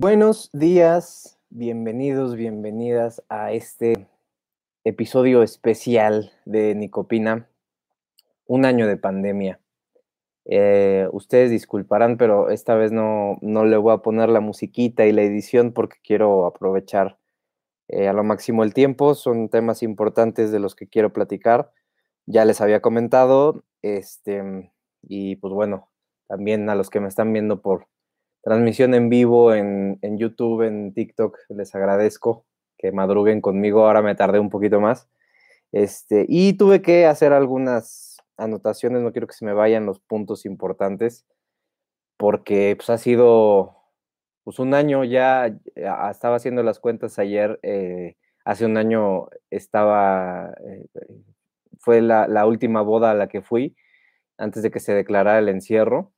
Buenos días, bienvenidos, bienvenidas a este episodio especial de Nicopina, un año de pandemia. Eh, ustedes disculparán, pero esta vez no, no, le voy a poner la musiquita y la edición porque quiero aprovechar eh, a lo máximo el tiempo. Son temas importantes de los que quiero platicar. Ya les había comentado, este, y pues bueno, también a los que me están viendo por, transmisión en vivo en, YouTube, en TikTok. Les agradezco que madruguen conmigo. Ahora me tardé un poquito más. Este, y tuve que hacer algunas anotaciones, no quiero que se me vayan los puntos importantes, porque pues, ha sido pues, un año ya, estaba haciendo las cuentas ayer, eh, hace un año estaba, eh, fue la, la, última boda a la que fui, antes de que se declarara el encierro.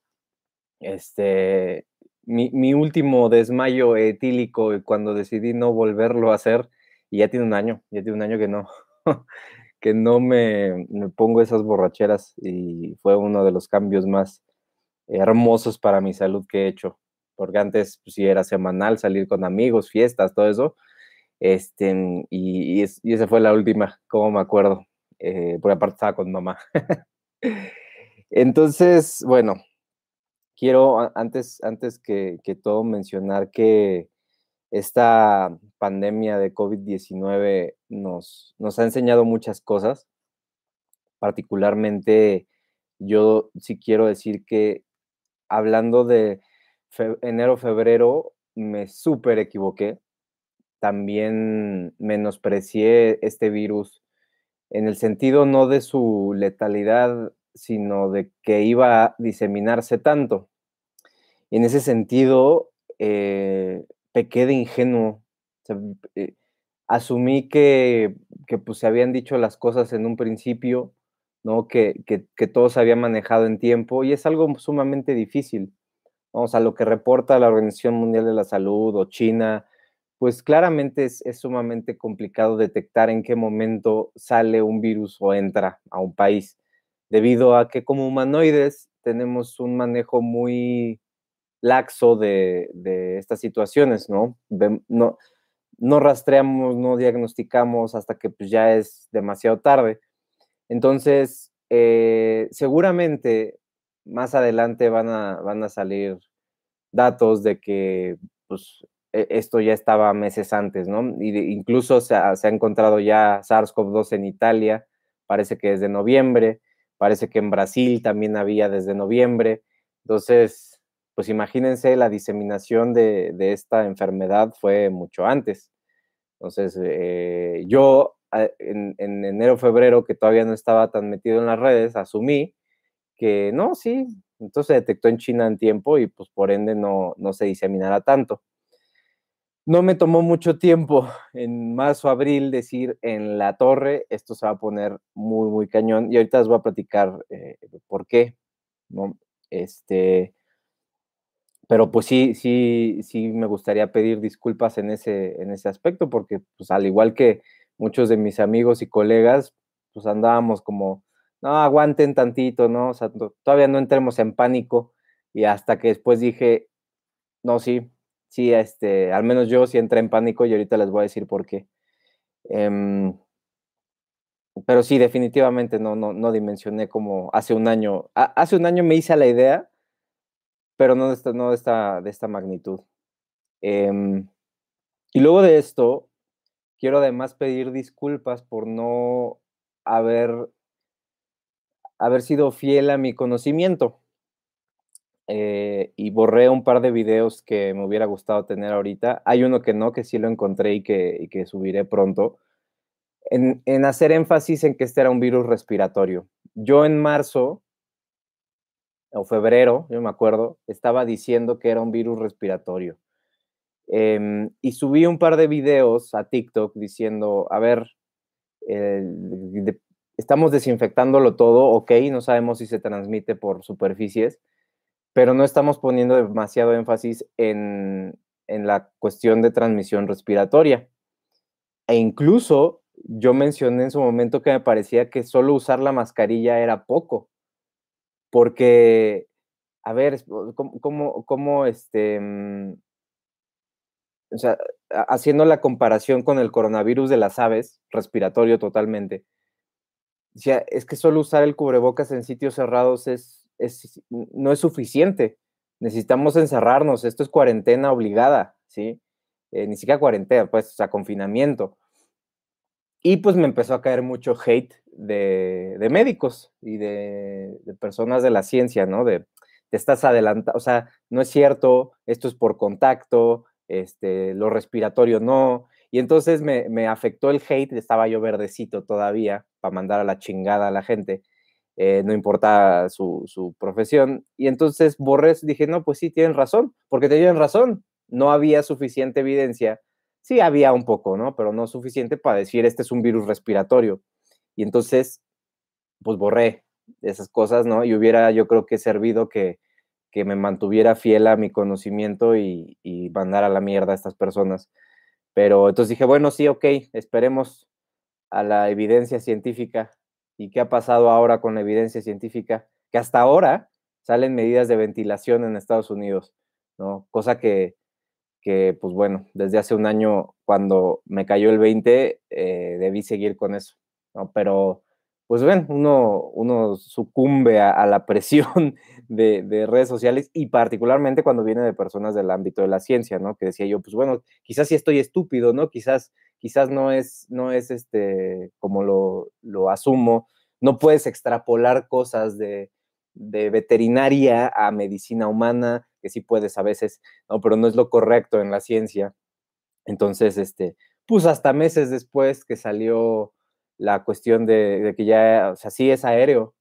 Este, mi, último desmayo etílico cuando decidí no volverlo a hacer, y ya tiene un año, ya tiene un año que no, que no me, pongo esas borracheras y fue uno de los cambios más hermosos para mi salud que he hecho, porque antes pues, sí era semanal, salir con amigos, fiestas, todo eso, este, y, esa fue la última, como me acuerdo, eh, porque aparte estaba con mamá. Entonces, bueno, quiero antes, antes que, todo mencionar que esta pandemia de COVID-19 nos, nos ha enseñado muchas cosas. Particularmente, yo sí quiero decir que hablando de enero, febrero, me súper equivoqué. También menosprecié este virus en el sentido no de su letalidad, sino de que iba a diseminarse tanto. En ese sentido, eh, pequé de ingenuo. Eh, asumí que, pues, se habían dicho las cosas en un principio, ¿no? Que, que, todo se había manejado en tiempo y es algo sumamente difícil. Vamos a lo que reporta la Organización Mundial de la Salud o China, pues claramente es, es, sumamente complicado detectar en qué momento sale un virus o entra a un país, debido a que como humanoides tenemos un manejo muy laxo de, estas situaciones, ¿no? ¿no? Rastreamos, no diagnosticamos hasta que pues, ya es demasiado tarde. Entonces, eh, seguramente más adelante van a, van a salir datos de que pues, e, esto ya estaba meses antes, ¿no? Y incluso se ha, se ha encontrado ya SARS-CoV-2 en Italia, parece que desde noviembre, parece que en Brasil también había desde noviembre. Entonces, pues imagínense, la diseminación de, esta enfermedad fue mucho antes. Entonces, eh, yo ah, en, enero, febrero, que todavía no estaba tan metido en las redes, asumí que no, sí, entonces se detectó en China en tiempo y pues por ende no, no se diseminará tanto. No me tomó mucho tiempo en marzo, abril decir en la torre, esto se va a poner muy, muy cañón y ahorita les voy a platicar eh, por qué. ¿no? Este, pero pues sí, sí, sí me gustaría pedir disculpas en ese, en ese aspecto, porque pues al igual que muchos de mis amigos y colegas, pues andábamos como, no, aguanten tantito, ¿no? O sea, todavía no entremos en pánico y hasta que después dije, no, sí, sí, este, al menos yo sí entré en pánico y ahorita les voy a decir por qué. Em, pero sí, definitivamente no, no, no dimensioné como hace un año, hace un año me hice la idea pero no de esta, no de esta, de esta magnitud. Em, y luego de esto, quiero además pedir disculpas por no haber, haber sido fiel a mi conocimiento. Eh, y borré un par de videos que me hubiera gustado tener ahorita. Hay uno que no, que sí lo encontré y que, y que subiré pronto. En, en, hacer énfasis en que este era un virus respiratorio. Yo en marzo o febrero, yo me acuerdo, estaba diciendo que era un virus respiratorio. Em, y subí un par de videos a TikTok diciendo, a ver, estamos desinfectándolo todo, ok, no sabemos si se transmite por superficies, pero no estamos poniendo demasiado énfasis en, en la cuestión de transmisión respiratoria. E incluso yo mencioné en su momento que me parecía que solo usar la mascarilla era poco porque, a ver, ¿cómo, cómo, este, mm? o sea, haciendo la comparación con el coronavirus de las aves, respiratorio totalmente, decía, es que solo usar el cubrebocas en sitios cerrados es, no es suficiente. Necesitamos encerrarnos, esto es cuarentena obligada, ¿sí? Eh, ni siquiera cuarentena, pues, o sea, confinamiento. Y pues me empezó a caer mucho hate de, médicos y de, de, personas de la ciencia, ¿no? De, te estás adelantando, o sea, no es cierto, esto es por contacto, este, lo respiratorio no. Y entonces me, me afectó el hate, estaba yo verdecito todavía para mandar a la chingada a la gente, eh, no importa su, su, profesión. Y entonces borré, dije, no, pues sí, tienen razón, porque tienen razón, no había suficiente evidencia. Sí, había un poco, ¿no? Pero no suficiente para decir, este es un virus respiratorio. Y entonces, pues borré esas cosas, ¿no? Y hubiera, yo creo que servido que, que me mantuviera fiel a mi conocimiento y, y, mandar a la mierda a estas personas. Pero entonces dije, bueno, sí, ok, esperemos a la evidencia científica. ¿Y qué ha pasado ahora con la evidencia científica? Que hasta ahora salen medidas de ventilación en Estados Unidos, ¿no? Cosa que, que pues bueno, desde hace un año, cuando me cayó el 20, eh, debí seguir con eso, ¿no? Pero pues ven, uno, uno sucumbe a, la presión de, de, redes sociales y particularmente cuando viene de personas del ámbito de la ciencia, ¿no? Que decía yo, pues bueno, quizás sí estoy estúpido, ¿no? Quizás, quizás no es, no es este, como lo, lo asumo, no puedes extrapolar cosas de, de veterinaria a medicina humana, que sí puedes a veces, ¿no? Pero no es lo correcto en la ciencia. Entonces, este, pues hasta meses después que salió la cuestión de, de, que ya, o sea, sí es aéreo.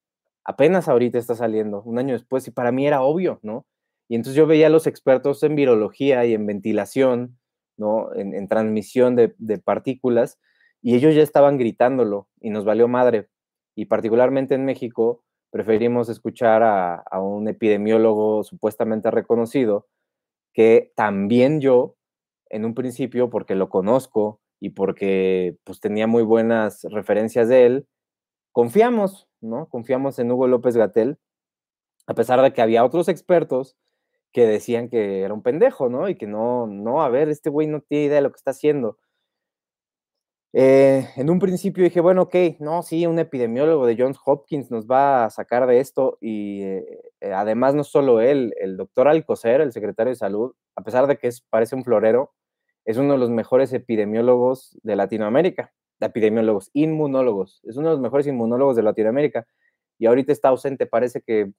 Apenas ahorita está saliendo, un año después, y para mí era obvio, ¿no? Y entonces yo veía a los expertos en virología y en ventilación, ¿no? En, transmisión de, de, partículas, y ellos ya estaban gritándolo, y nos valió madre. Y particularmente en México, preferimos escuchar a, a un epidemiólogo supuestamente reconocido, que también yo, en un principio, porque lo conozco, y porque pues tenía muy buenas referencias de él, confiamos, ¿no? Confiamos en Hugo López Gatel, a pesar de que había otros expertos que decían que era un pendejo, ¿no? Y que no, no, a ver, este güey no tiene idea de lo que está haciendo. Eh, en un principio dije, bueno, ok, no, sí, un epidemiólogo de Johns Hopkins nos va a sacar de esto y eh, además no solo él, el doctor Alcocer, el secretario de salud, a pesar de que parece un florero, es uno de los mejores epidemiólogos de Latinoamérica, de epidemiólogos, inmunólogos, es uno de los mejores inmunólogos de Latinoamérica y ahorita está ausente, parece que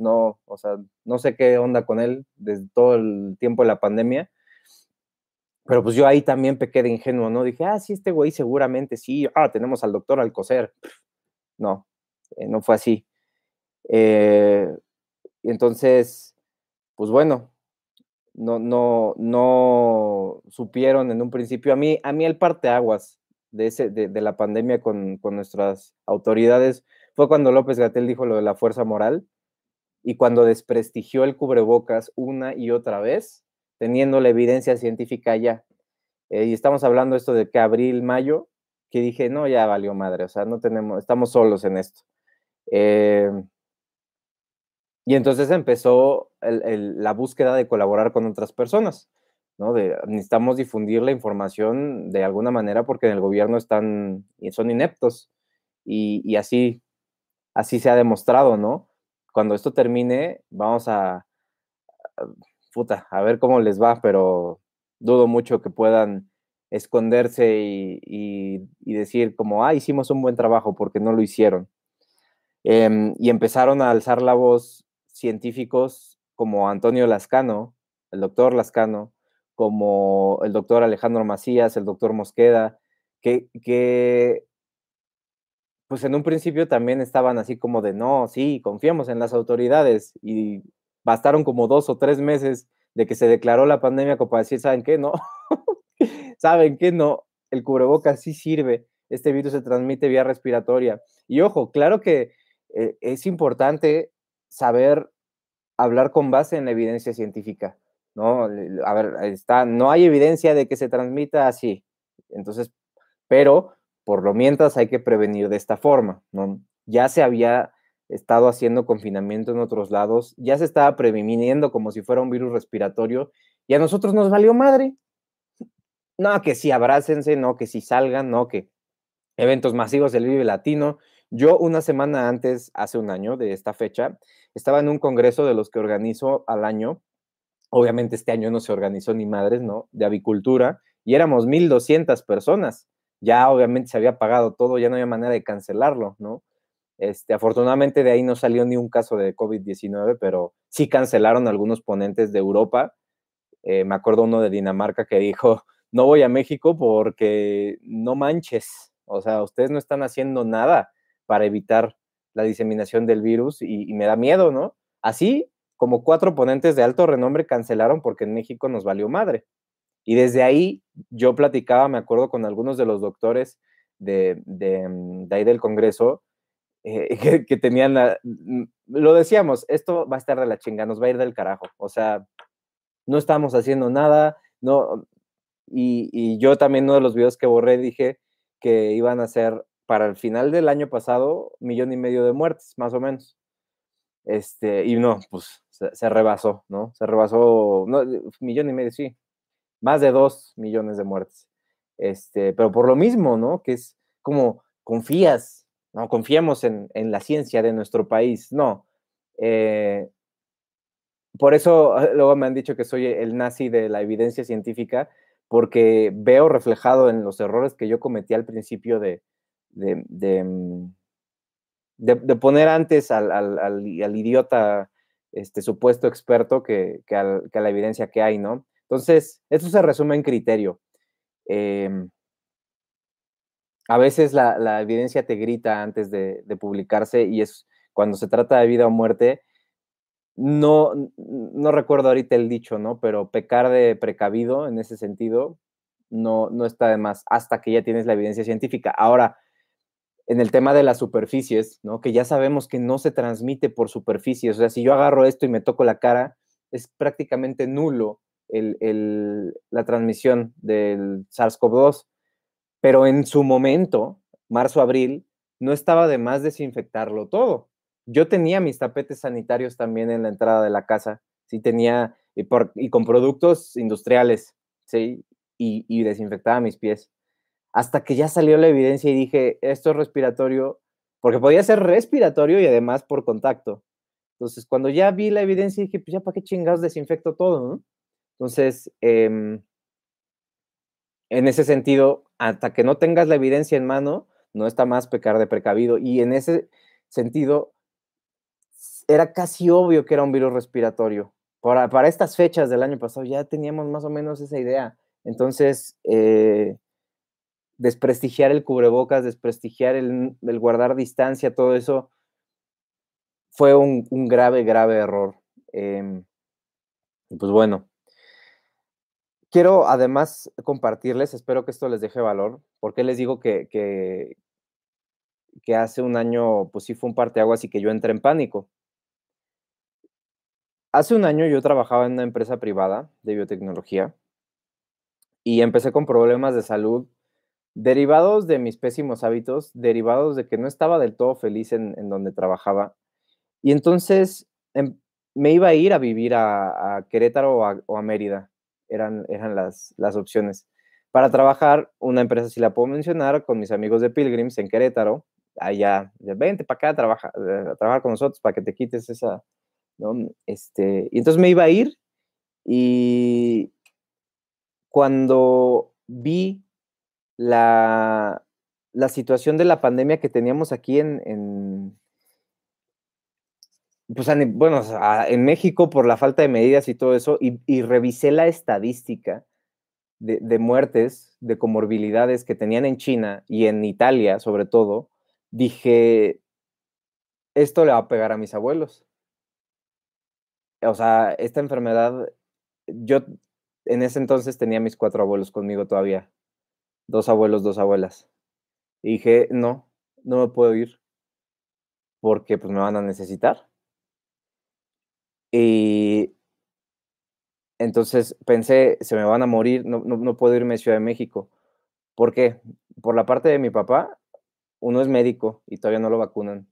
no, o sea, no sé qué onda con él desde todo el tiempo de la pandemia, pero pues yo ahí también pequé de ingenuo, ¿no? Dije, ah, sí, este güey seguramente sí, ah, tenemos al doctor Alcocer. No, eh, no fue así. Eh, entonces, pues bueno, no, no, no supieron en un principio. A mí, a mí el parteaguas de, ese, de, la pandemia con, con, nuestras autoridades fue cuando López Gatel dijo lo de la fuerza moral y cuando desprestigió el cubrebocas una y otra vez, teniendo la evidencia científica ya. Eh, y estamos hablando esto de que abril, mayo, que dije, no, ya valió madre, o sea, no tenemos, estamos solos en esto. Eh, y entonces empezó la búsqueda de colaborar con otras personas, ¿no? De, necesitamos difundir la información de alguna manera porque en el gobierno están, son ineptos. Y, y así, así se ha demostrado, ¿no? Cuando esto termine, vamos a, a, puta, a ver cómo les va, pero dudo mucho que puedan esconderse y, y, decir como, ah, hicimos un buen trabajo porque no lo hicieron. Eh, y empezaron a alzar la voz científicos como Antonio Lascano, el doctor Lascano, como el doctor Alejandro Macías, el doctor Mosqueda, que, que pues en un principio también estaban así como de, no, sí, confiamos en las autoridades y bastaron como dos o tres meses de que se declaró la pandemia como para decir, ¿saben qué? No, ¿saben qué? No, el cubrebocas sí sirve, este virus se transmite vía respiratoria. Y ojo, claro que eh, es importante saber hablar con base en la evidencia científica, ¿no? A ver, está, no hay evidencia de que se transmita así. Entonces, pero por lo mientras hay que prevenir de esta forma, ¿no? Ya se había estado haciendo confinamiento en otros lados, ya se estaba previniendo como si fuera un virus respiratorio y a nosotros nos valió madre. no, que si abrácense, no, que si salgan, no, que eventos masivos del Vive Latino. Yo una semana antes, hace un año de esta fecha, estaba en un congreso de los que organizo al año. Obviamente este año no se organizó ni madres, ¿no? De avicultura y éramos 1.200 personas. Ya obviamente se había pagado todo, ya no había manera de cancelarlo, ¿no? Este, afortunadamente de ahí no salió ni un caso de COVID-19, pero sí cancelaron algunos ponentes de Europa. Eh, me acuerdo uno de Dinamarca que dijo, no voy a México porque no manches, o sea, ustedes no están haciendo nada para evitar la diseminación del virus y, y me da miedo, ¿no? Así como cuatro ponentes de alto renombre cancelaron porque en México nos valió madre. Y desde ahí yo platicaba, me acuerdo, con algunos de los doctores de, de, mm, ahí del Congreso, eh, que, tenían, la, mm, lo decíamos, esto va a estar de la chinga, nos va a ir del carajo. O sea, no estamos haciendo nada, no, y, y, yo también uno de los videos que borré dije que iban a ser para el final del año pasado millón y medio de muertes, más o menos. Este, y no, pues se, se rebasó, ¿no? Se rebasó, no, millón y medio, sí, más de dos millones de muertes. Este, pero por lo mismo, ¿no? Que es como confías, no confiamos en, en la ciencia de nuestro país, no. Eh, por eso luego me han dicho que soy el nazi de la evidencia científica, porque veo reflejado en los errores que yo cometí al principio de, de, de, mm, poner antes al, al, al, idiota este supuesto experto que, que, que, a la evidencia que hay, ¿no? Entonces, eso se resume en criterio. Eh, a veces la, la, evidencia te grita antes de, de, publicarse y es cuando se trata de vida o muerte. No, no recuerdo ahorita el dicho, ¿no? Pero pecar de precavido en ese sentido no, no está de más hasta que ya tienes la evidencia científica. Ahora, en el tema de las superficies, ¿no? Que ya sabemos que no se transmite por superficies. O sea, si yo agarro esto y me toco la cara, es prácticamente nulo el, el, la transmisión del SARS-CoV-2, pero en su momento, marzo-abril, no estaba de más desinfectarlo todo. Yo tenía mis tapetes sanitarios también en la entrada de la casa, sí tenía, y, por, y con productos industriales, sí, y, y desinfectaba mis pies. Hasta que ya salió la evidencia y dije, esto es respiratorio, porque podía ser respiratorio y además por contacto. Entonces, cuando ya vi la evidencia, dije, pues ya para qué chingados desinfecto todo. Entonces, eh, en ese sentido, hasta que no tengas la evidencia en mano, no está más pecar de precavido. Y en ese sentido, era casi obvio que era un virus respiratorio. Para, para estas fechas del año pasado ya teníamos más o menos esa idea. Entonces, eh, desprestigiar el cubrebocas, desprestigiar el, guardar distancia, todo eso fue un, un grave, grave error. Eh, pues bueno, quiero además compartirles, espero que esto les deje valor, porque les digo que, hace un año, pues sí fue un parteaguas y que yo entré en pánico. Hace un año yo trabajaba en una empresa privada de biotecnología y empecé con problemas de salud derivados de mis pésimos hábitos, derivados de que no estaba del todo feliz en, donde trabajaba. Y entonces em, me iba a ir a vivir a, Querétaro o a Mérida eran, eran las, las opciones. Para trabajar, una empresa, si la puedo mencionar, con mis amigos de Pilgrims en Querétaro, allá, vente para acá a trabajar, a trabajar con nosotros para que te quites esa, ¿no? Este, y entonces me iba a ir y cuando vi la, la situación de la pandemia que teníamos aquí en, en pues, bueno, en México por la falta de medidas y todo eso, y, revisé la estadística de, de, muertes, de comorbilidades que tenían en China y en Italia, sobre todo, dije, esto le va a pegar a mis abuelos. O sea, esta enfermedad, yo en ese entonces tenía mis cuatro abuelos conmigo todavía, dos abuelos, dos abuelas. Y dije, no, no me puedo ir, porque pues me van a necesitar. Y entonces pensé, se me van a morir, no, no, no, puedo irme a Ciudad de México. ¿Por qué? Por la parte de mi papá, uno es médico y todavía no lo vacunan.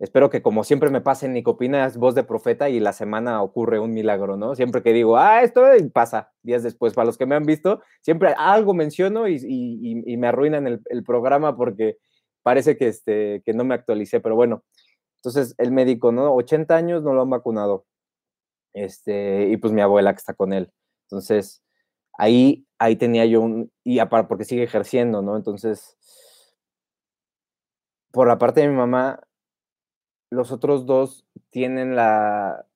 espero que como siempre me pase en Nicopina, es voz de profeta y la semana ocurre un milagro, ¿no? Siempre que digo, ah, esto pasa días después. Para los que me han visto, siempre algo menciono y, me arruinan el, el, programa porque parece que, este, que no me actualicé, pero bueno. Entonces, el médico, ¿no? 80 años no lo han vacunado. Este, y pues mi abuela que está con él. Entonces, ahí, ahí tenía yo un, y aparte porque sigue ejerciendo, ¿no? Entonces, por la parte de mi mamá, los otros dos tienen la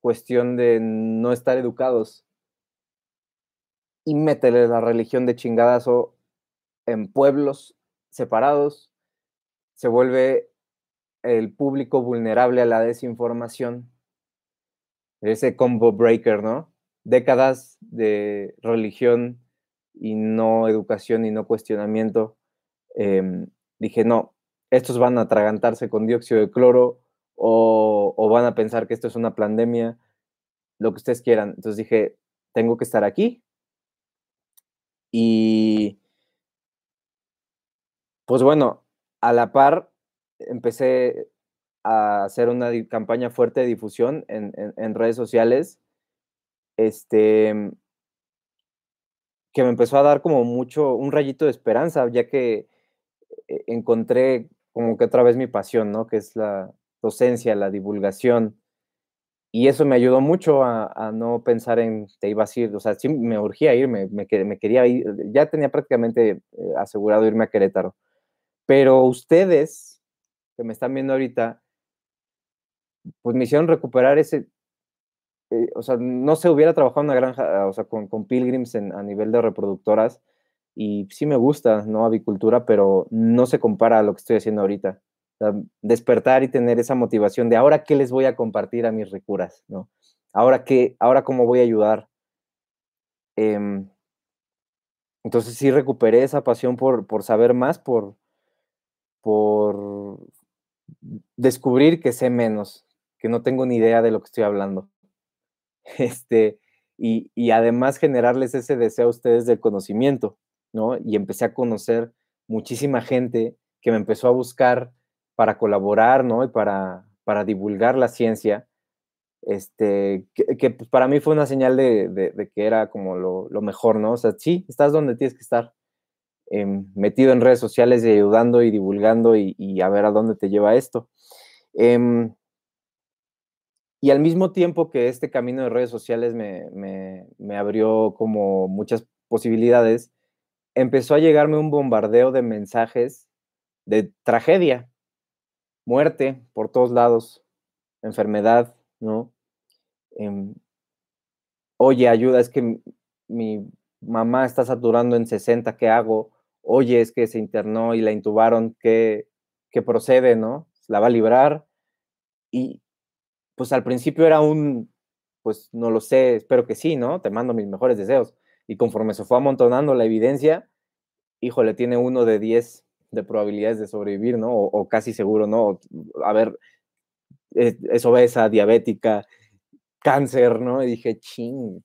cuestión de no estar educados y métele la religión de chingadazo en pueblos separados, se vuelve el público vulnerable a la desinformación. Ese combo breaker, ¿no? Décadas de religión y no educación y no cuestionamiento. Em, dije, no, estos van a atragantarse con dióxido de cloro o, van a pensar que esto es una pandemia, lo que ustedes quieran. Entonces dije, tengo que estar aquí. Y pues bueno, a la par empecé a hacer una campaña fuerte de difusión en, redes sociales, este, que me empezó a dar como mucho, un rayito de esperanza, ya que eh, encontré como que otra vez mi pasión, ¿no? Que es la docencia, la divulgación. Y eso me ayudó mucho a, no pensar en te iba a ir, o sea, sí me urgía irme, me, me quería ir, ya tenía prácticamente eh, asegurado irme a Querétaro. Pero ustedes que me están viendo ahorita, pues me hicieron recuperar ese, eh, o sea, no se hubiera trabajado en una granja, o sea, con, pilgrims a nivel de reproductoras, y sí me gusta, ¿no? Avicultura, pero no se compara a lo que estoy haciendo ahorita. despertar y tener esa motivación de ahora qué les voy a compartir a mis recuras, ¿no? Ahora qué, ahora cómo voy a ayudar. Em, entonces sí recuperé esa pasión por, por saber más, por, por descubrir que sé menos, que no tengo ni idea de lo que estoy hablando. Este, y, y además generarles ese deseo a ustedes del conocimiento. Y empecé a conocer muchísima gente que me empezó a buscar para colaborar, ¿no? Y para, para divulgar la ciencia, este, que, pues, para mí fue una señal de, que era como lo, mejor, ¿no? O sea, sí, estás donde tienes que estar, em, metido en redes sociales y ayudando y divulgando y, a ver a dónde te lleva esto. Em, y al mismo tiempo que este camino de redes sociales me, me abrió como muchas posibilidades, empezó a llegarme un bombardeo de mensajes de tragedia, muerte por todos lados, enfermedad, ¿no? Em, oye, ayuda, es que mi mamá está saturando en 60, ¿qué hago? Oye, es que se internó y la intubaron, ¿qué, qué procede, no? ¿La va a librar? Y pues al principio era un, pues no lo sé, espero que sí, ¿no? Te mando mis mejores deseos. Y conforme se fue amontonando la evidencia, híjole, tiene uno de 10 de probabilidades de sobrevivir, ¿no? O, casi seguro, ¿no? A ver, es, obesa, diabética, cáncer, ¿no? Y dije, ching.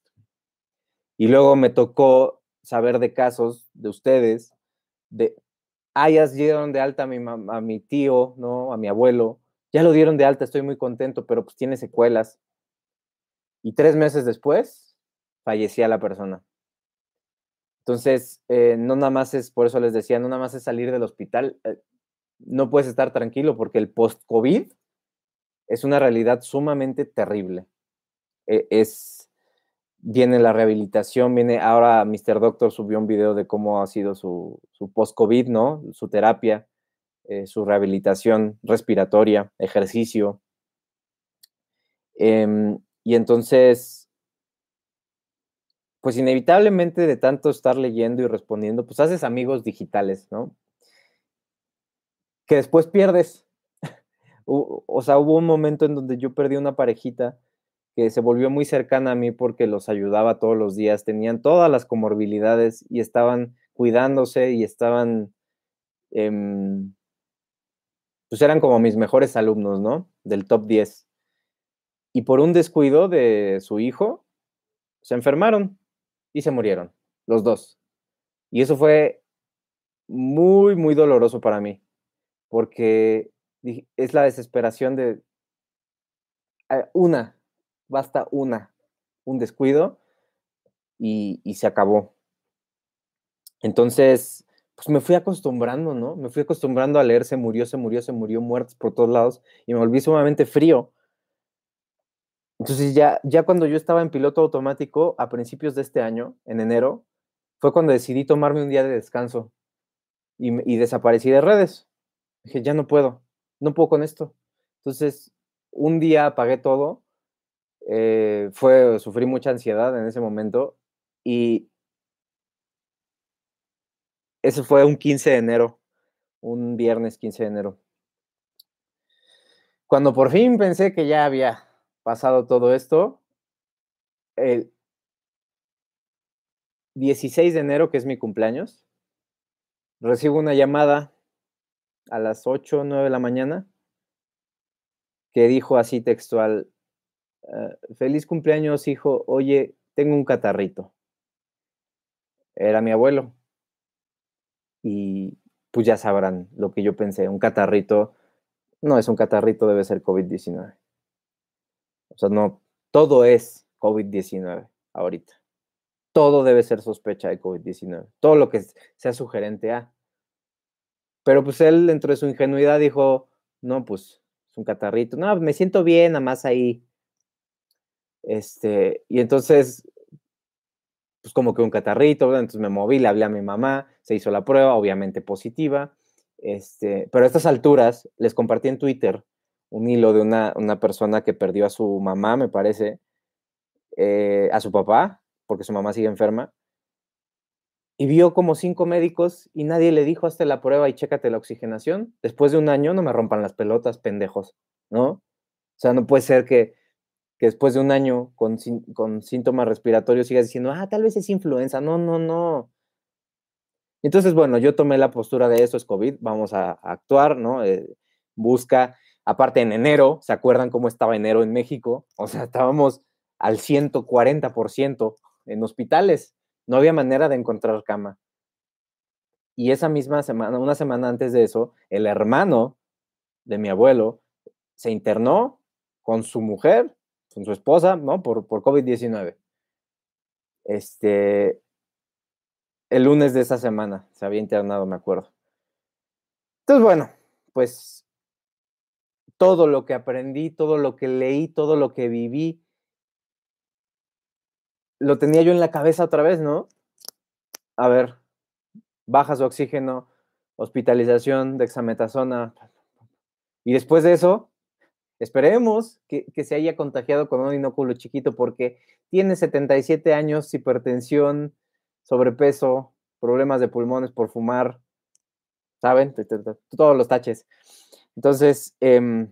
Y luego me tocó saber de casos de ustedes, de, ah, dieron de alta a mi, a mi tío, ¿no? A mi abuelo, ya lo dieron de alta, estoy muy contento, pero pues tiene secuelas. Y tres meses después, fallecía la persona. Entonces, eh, no nada más es, por eso les decía, no nada más es salir del hospital, eh, no puedes estar tranquilo porque el post-COVID es una realidad sumamente terrible. E, es, viene la rehabilitación, viene, ahora Mr. Doctor subió un video de cómo ha sido su, post-COVID, ¿no? Su terapia, eh, su rehabilitación respiratoria, ejercicio. Em, y entonces, pues inevitablemente de tanto estar leyendo y respondiendo, pues haces amigos digitales, ¿no? Que después pierdes. o sea, hubo un momento en donde yo perdí una parejita que se volvió muy cercana a mí porque los ayudaba todos los días, tenían todas las comorbilidades y estaban cuidándose y estaban, em, pues eran como mis mejores alumnos, ¿no? Del top 10. Y por un descuido de su hijo, se enfermaron y se murieron, los dos. Y eso fue muy, muy doloroso para mí, porque es la desesperación de eh, una, basta una, un descuido y, y se acabó. Entonces, pues me fui acostumbrando, ¿no? Me fui acostumbrando a leer, se murió, se murió, se murió, muertos por todos lados, y me volví sumamente frío. Entonces ya, ya cuando yo estaba en piloto automático, a principios de este año, en enero, fue cuando decidí tomarme un día de descanso y, desaparecí de redes. Dije, ya no puedo, no puedo con esto. Entonces, un día apagué todo, eh, fue, sufrí mucha ansiedad en ese momento y ese fue un 15 de enero, un viernes 15 de enero. Cuando por fin pensé que ya había pasado todo esto, el 16 de enero, que es mi cumpleaños, recibo una llamada a las 8 o 9 de la mañana que dijo así textual, ah, feliz cumpleaños hijo, oye, tengo un catarrito. Era mi abuelo y pues ya sabrán lo que yo pensé, un catarrito, no es un catarrito, debe ser COVID-19. O sea, no, todo es COVID-19 ahorita. Todo debe ser sospecha de COVID-19. Todo lo que sea sugerente a. Pero pues él, dentro de su ingenuidad, dijo, no, pues es un catarrito. No, me siento bien, nada más ahí. Este, y entonces pues como que un catarrito, entonces me moví, le hablé a mi mamá, se hizo la prueba, obviamente positiva, este, pero a estas alturas les compartí en Twitter un hilo de una, una persona que perdió a su mamá, me parece, eh, a su papá, porque su mamá sigue enferma, y vio como cinco médicos y nadie le dijo hasta la prueba y chécate la oxigenación. Después de un año no me rompan las pelotas, pendejos, ¿no? O sea, no puede ser que después de un año con, con síntomas respiratorios sigas diciendo, ah, tal vez es influenza. No, no, no. Entonces, bueno, yo tomé la postura de eso es COVID, vamos a, actuar, ¿no? Eh, busca, aparte en enero, ¿se acuerdan cómo estaba enero en México? O sea, estábamos al 140% en hospitales, no había manera de encontrar cama. Y esa misma semana, una semana antes de eso, el hermano de mi abuelo se internó con su mujer con su esposa, ¿no? Por, por COVID-19. Este, el lunes de esa semana se había internado, me acuerdo. Entonces, bueno, pues todo lo que aprendí, todo lo que leí, todo lo que viví, lo tenía yo en la cabeza otra vez, ¿no? A ver, baja su oxígeno, hospitalización, dexametasona. Y después de eso, Esperemos que, se haya contagiado con un inóculo chiquito porque tiene 77 años, hipertensión, sobrepeso, problemas de pulmones por fumar, ¿saben? Todos los taches. Entonces, em,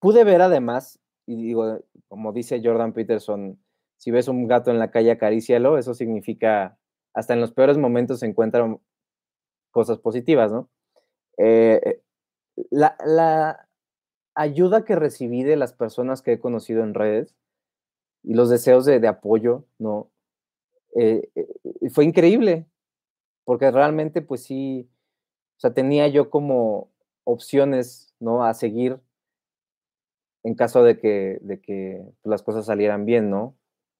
pude ver además, y digo, como dice Jordan Peterson, si ves un gato en la calle, acarícialo, eso significa, hasta en los peores momentos se encuentran cosas positivas, ¿no? Eh, la, ayuda que recibí de las personas que he conocido en redes y los deseos de, apoyo, ¿no? Eh, eh, fue increíble, porque realmente, pues sí, o sea, tenía yo como opciones, ¿no? A seguir en caso de que, de que las cosas salieran bien, ¿no?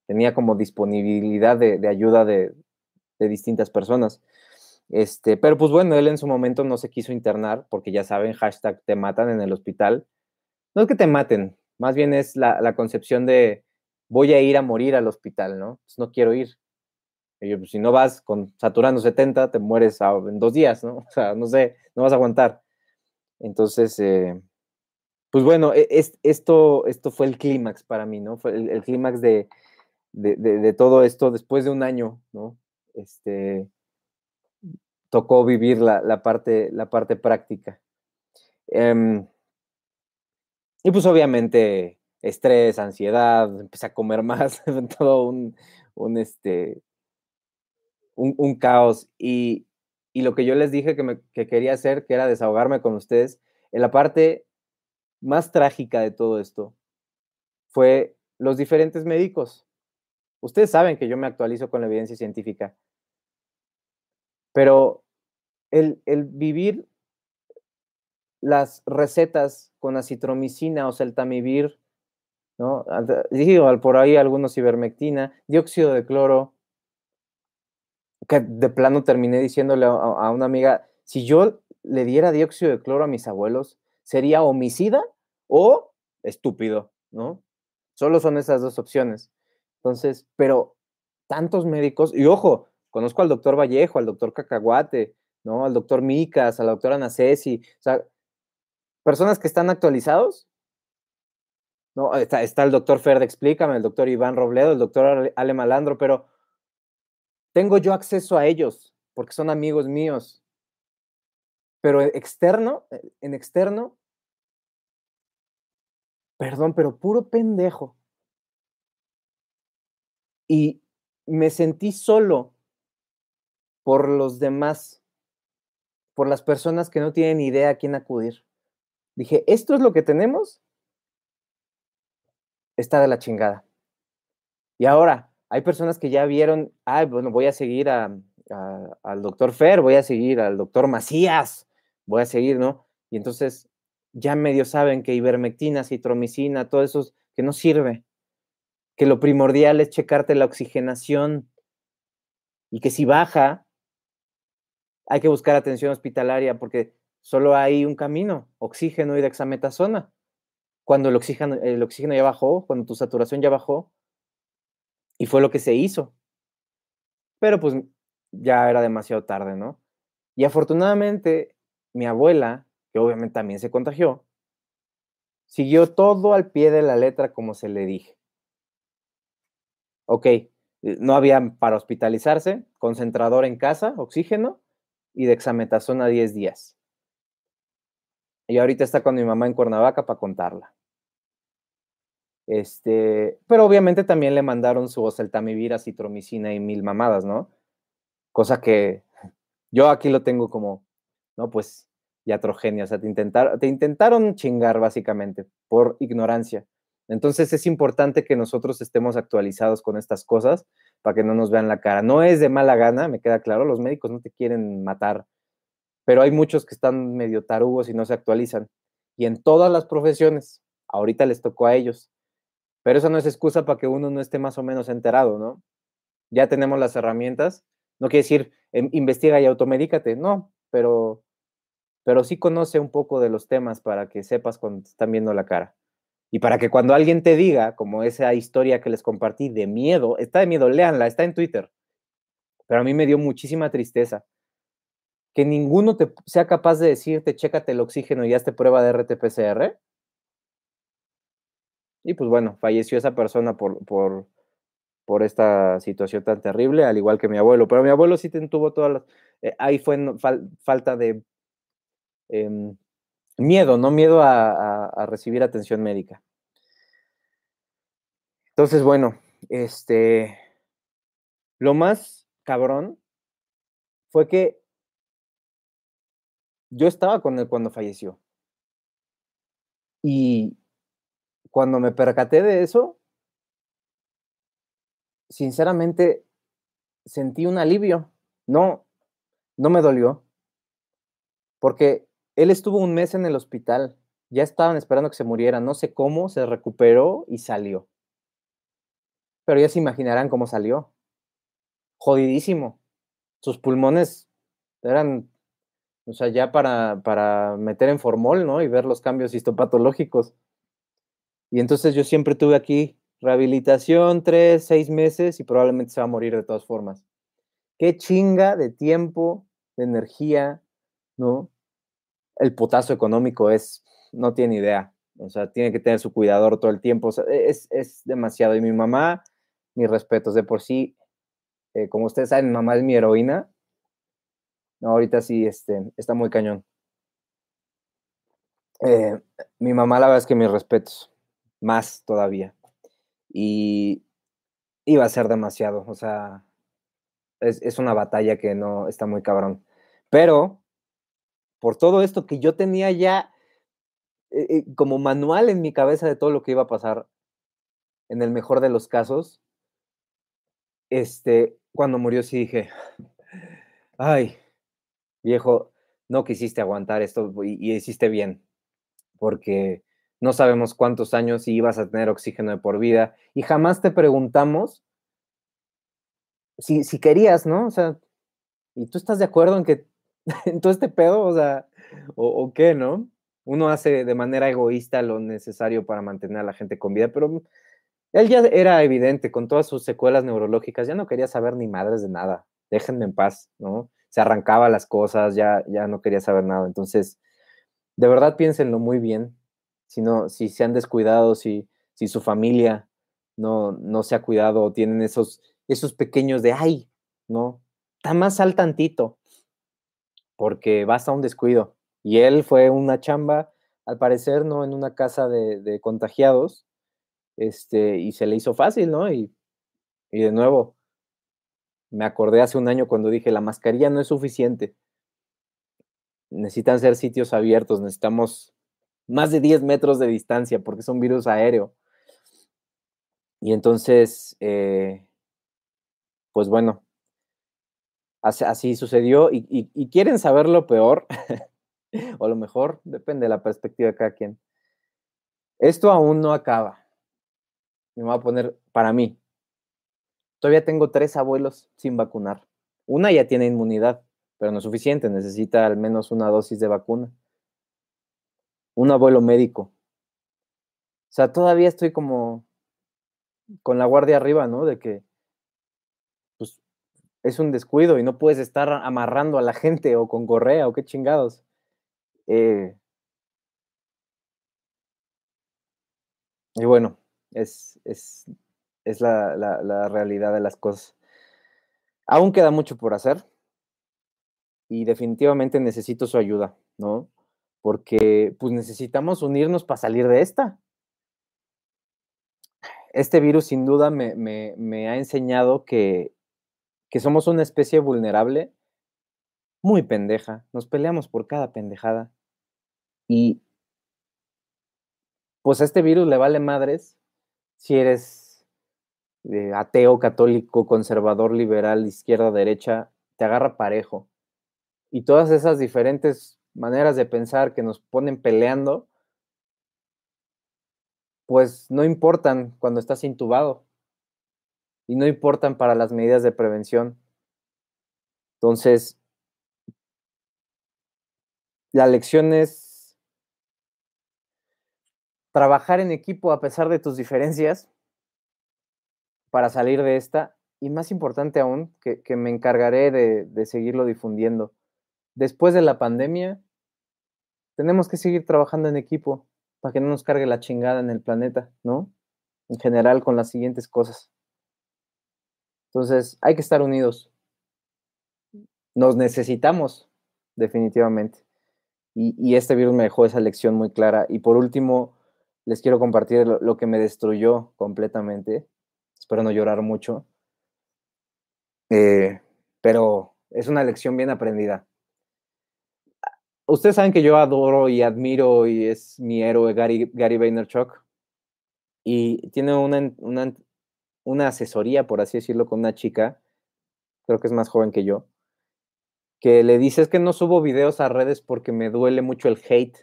Tenía como disponibilidad de, ayuda de, de distintas personas. Este, pero pues bueno, él en su momento no se quiso internar porque ya saben, hashtag te matan en el hospital. No es que te maten, más bien es la, concepción de voy a ir a morir al hospital, ¿no? Pues no quiero ir. Pues si no vas con saturando 70, te mueres en dos días, ¿no? O sea, no sé, no vas a aguantar. Entonces, eh, pues bueno, e, es, esto, esto fue el clímax para mí, ¿no? Fue el, clímax de, de, de, todo esto después de un año, ¿no? Este, tocó vivir la, parte, práctica. Em, y pues obviamente estrés, ansiedad, empecé a comer más, todo un, este, caos. Y, lo que yo les dije que, que quería hacer, que era desahogarme con ustedes, en la parte más trágica de todo esto fue los diferentes médicos. Ustedes saben que yo me actualizo con la evidencia científica, pero el, vivir las recetas con acitromicina o celtamivir, ¿no? Digo, por ahí algunos ivermectina, dióxido de cloro, que de plano terminé diciéndole a, una amiga, si yo le diera dióxido de cloro a mis abuelos, ¿sería homicida o estúpido, ¿no? Solo son esas dos opciones. Entonces, pero tantos médicos, y ojo, conozco al doctor Vallejo, al doctor Cacahuate, ¿no? Al doctor Micas, a la doctora Nacesi, o sea, personas que están actualizados. No, está, está el doctor Ferd, explícame, el doctor Iván Robledo, el doctor Ale Malandro, pero tengo yo acceso a ellos porque son amigos míos. Pero externo, eh, en externo, perdón, pero puro pendejo. Y me sentí solo por los demás, por las personas que no tienen idea a quién acudir. Dije, esto es lo que tenemos, está de la chingada. Y ahora, hay personas que ya vieron, ay, bueno, voy a seguir al doctor Fer, voy a seguir al doctor Macías, voy a seguir, ¿no? Y entonces ya medio saben que ivermectina, citromicina, todo eso que no sirve, que lo primordial es checarte la oxigenación y que si baja, hay que buscar atención hospitalaria porque solo hay un camino, oxígeno y dexametasona. Cuando el oxígeno, el oxígeno ya bajó, cuando tu saturación ya bajó, y fue lo que se hizo. Pero pues ya era demasiado tarde, ¿no? Y afortunadamente mi abuela, que obviamente también se contagió, siguió todo al pie de la letra como se le dije. Ok, no había para hospitalizarse, concentrador en casa, oxígeno y dexametasona 10 días. Y ahorita está con mi mamá en Cuernavaca para contarla. Este, pero obviamente también le mandaron su oseltamivir, citromicina y mil mamadas, ¿no? Cosa que yo aquí lo tengo como, no, pues, iatrogenia, o sea, te, te intentaron chingar básicamente por ignorancia. Entonces es importante que nosotros estemos actualizados con estas cosas para que no nos vean la cara. No es de mala gana, me queda claro, los médicos no te quieren matar, pero hay muchos que están medio tarugos y no se actualizan. Y en todas las profesiones, ahorita les tocó a ellos. Pero eso no es excusa para que uno no esté más o menos enterado, ¿no? Ya tenemos las herramientas. No quiere decir em, investiga y automedícate, no, pero, pero sí conoce un poco de los temas para que sepas cuando te están viendo la cara. Y para que cuando alguien te diga, como esa historia que les compartí de miedo, está de miedo, léanla, está en Twitter. Pero a mí me dio muchísima tristeza que ninguno te sea capaz de decirte, chécate el oxígeno y hazte prueba de RT-PCR y pues bueno, falleció esa persona por, por, por esta situación tan terrible, al igual que mi abuelo. Pero mi abuelo sí tuvo todas las... Eh, ahí fue falta de em, miedo, no miedo a, recibir atención médica. Entonces, bueno, este... Lo más cabrón fue que yo estaba con él cuando falleció. Y cuando me percaté de eso, sinceramente sentí un alivio. No, no me dolió. Porque él estuvo un mes en el hospital. Ya estaban esperando que se muriera. No sé cómo, se recuperó y salió. Pero ya se imaginarán cómo salió. Jodidísimo. Sus pulmones eran, o sea, ya para, para meter en formol, ¿no? Y ver los cambios histopatológicos. Y entonces yo siempre tuve aquí rehabilitación, tres, seis meses y probablemente se va a morir de todas formas. Qué chinga de tiempo, de energía, ¿no? El potazo económico es, no tiene idea. O sea, tiene que tener su cuidador todo el tiempo. es, demasiado. Y mi mamá, mis respetos, de por sí, eh, como ustedes saben, mi mamá es mi heroína. No, ahorita sí, este, está muy cañón. Eh, mi mamá, la verdad es que mis respetos más todavía. Y iba a ser demasiado, o sea, es, una batalla que no está muy cabrón. Pero, por todo esto que yo tenía ya eh, eh, como manual en mi cabeza de todo lo que iba a pasar, en el mejor de los casos, este, cuando murió sí dije, ay, viejo, no quisiste aguantar esto y, y hiciste bien, porque no sabemos cuántos años ibas a tener oxígeno de por vida y jamás te preguntamos si, si querías, ¿no? O sea, ¿y tú estás de acuerdo en que en todo este pedo, o sea, o, qué, ¿no? Uno hace de manera egoísta lo necesario para mantener a la gente con vida, pero él ya era evidente con todas sus secuelas neurológicas, ya no quería saber ni madres de nada, déjenme en paz, ¿no? Se arrancaba las cosas, ya, ya no quería saber nada. Entonces, de verdad piénsenlo muy bien, si, no, si se han descuidado, si, si su familia no, no se ha cuidado o tienen esos, esos pequeños de, ay, no, está más al tantito, porque basta un descuido. Y él fue una chamba, al parecer, ¿no? En una casa de, contagiados, este, y se le hizo fácil, ¿no? Y, y de nuevo, me acordé hace un año cuando dije, la mascarilla no es suficiente. Necesitan ser sitios abiertos, necesitamos más de 10 metros de distancia porque es un virus aéreo. Y entonces, eh, pues bueno, así, sucedió. Y, y, quieren saber lo peor, o lo mejor, depende de la perspectiva de cada quien. Esto aún no acaba me voy a poner para mí. Todavía tengo tres abuelos sin vacunar. Una ya tiene inmunidad, pero no es suficiente, necesita al menos una dosis de vacuna. Un abuelo médico. O sea, todavía estoy como con la guardia arriba, ¿no? De que es un descuido y no puedes estar amarrando a la gente o con correa o qué chingados. Eh, y bueno, es, es, es la, la, la, realidad de las cosas. Aún queda mucho por hacer y definitivamente necesito su ayuda, ¿no? Porque pues necesitamos unirnos para salir de esta. Este virus sin duda me, me, me ha enseñado que, que somos una especie vulnerable, muy pendeja, nos peleamos por cada pendejada y pues a este virus le vale madres si eres eh, ateo, católico, conservador, liberal, izquierda, derecha, te agarra parejo. Y todas esas diferentes maneras de pensar que nos ponen peleando, pues no importan cuando estás intubado y no importan para las medidas de prevención. Entonces, la lección es trabajar en equipo a pesar de tus diferencias para salir de esta y más importante aún, que, me encargaré de, de, seguirlo difundiendo. Después de la pandemia, tenemos que seguir trabajando en equipo para que no nos cargue la chingada en el planeta, ¿no? En general con las siguientes cosas. Entonces, hay que estar unidos. Nos necesitamos, definitivamente. Y, este virus me dejó esa lección muy clara. Y por último, les quiero compartir lo, que me destruyó completamente. Espero no llorar mucho. Eh, pero es una lección bien aprendida. Ustedes saben que yo adoro y admiro y es mi héroe Gary, Gary Vaynerchuk. Y tiene una, una asesoría, por así decirlo, con una chica, creo que es más joven que yo, que le dice es que no subo videos a redes porque me duele mucho el hate.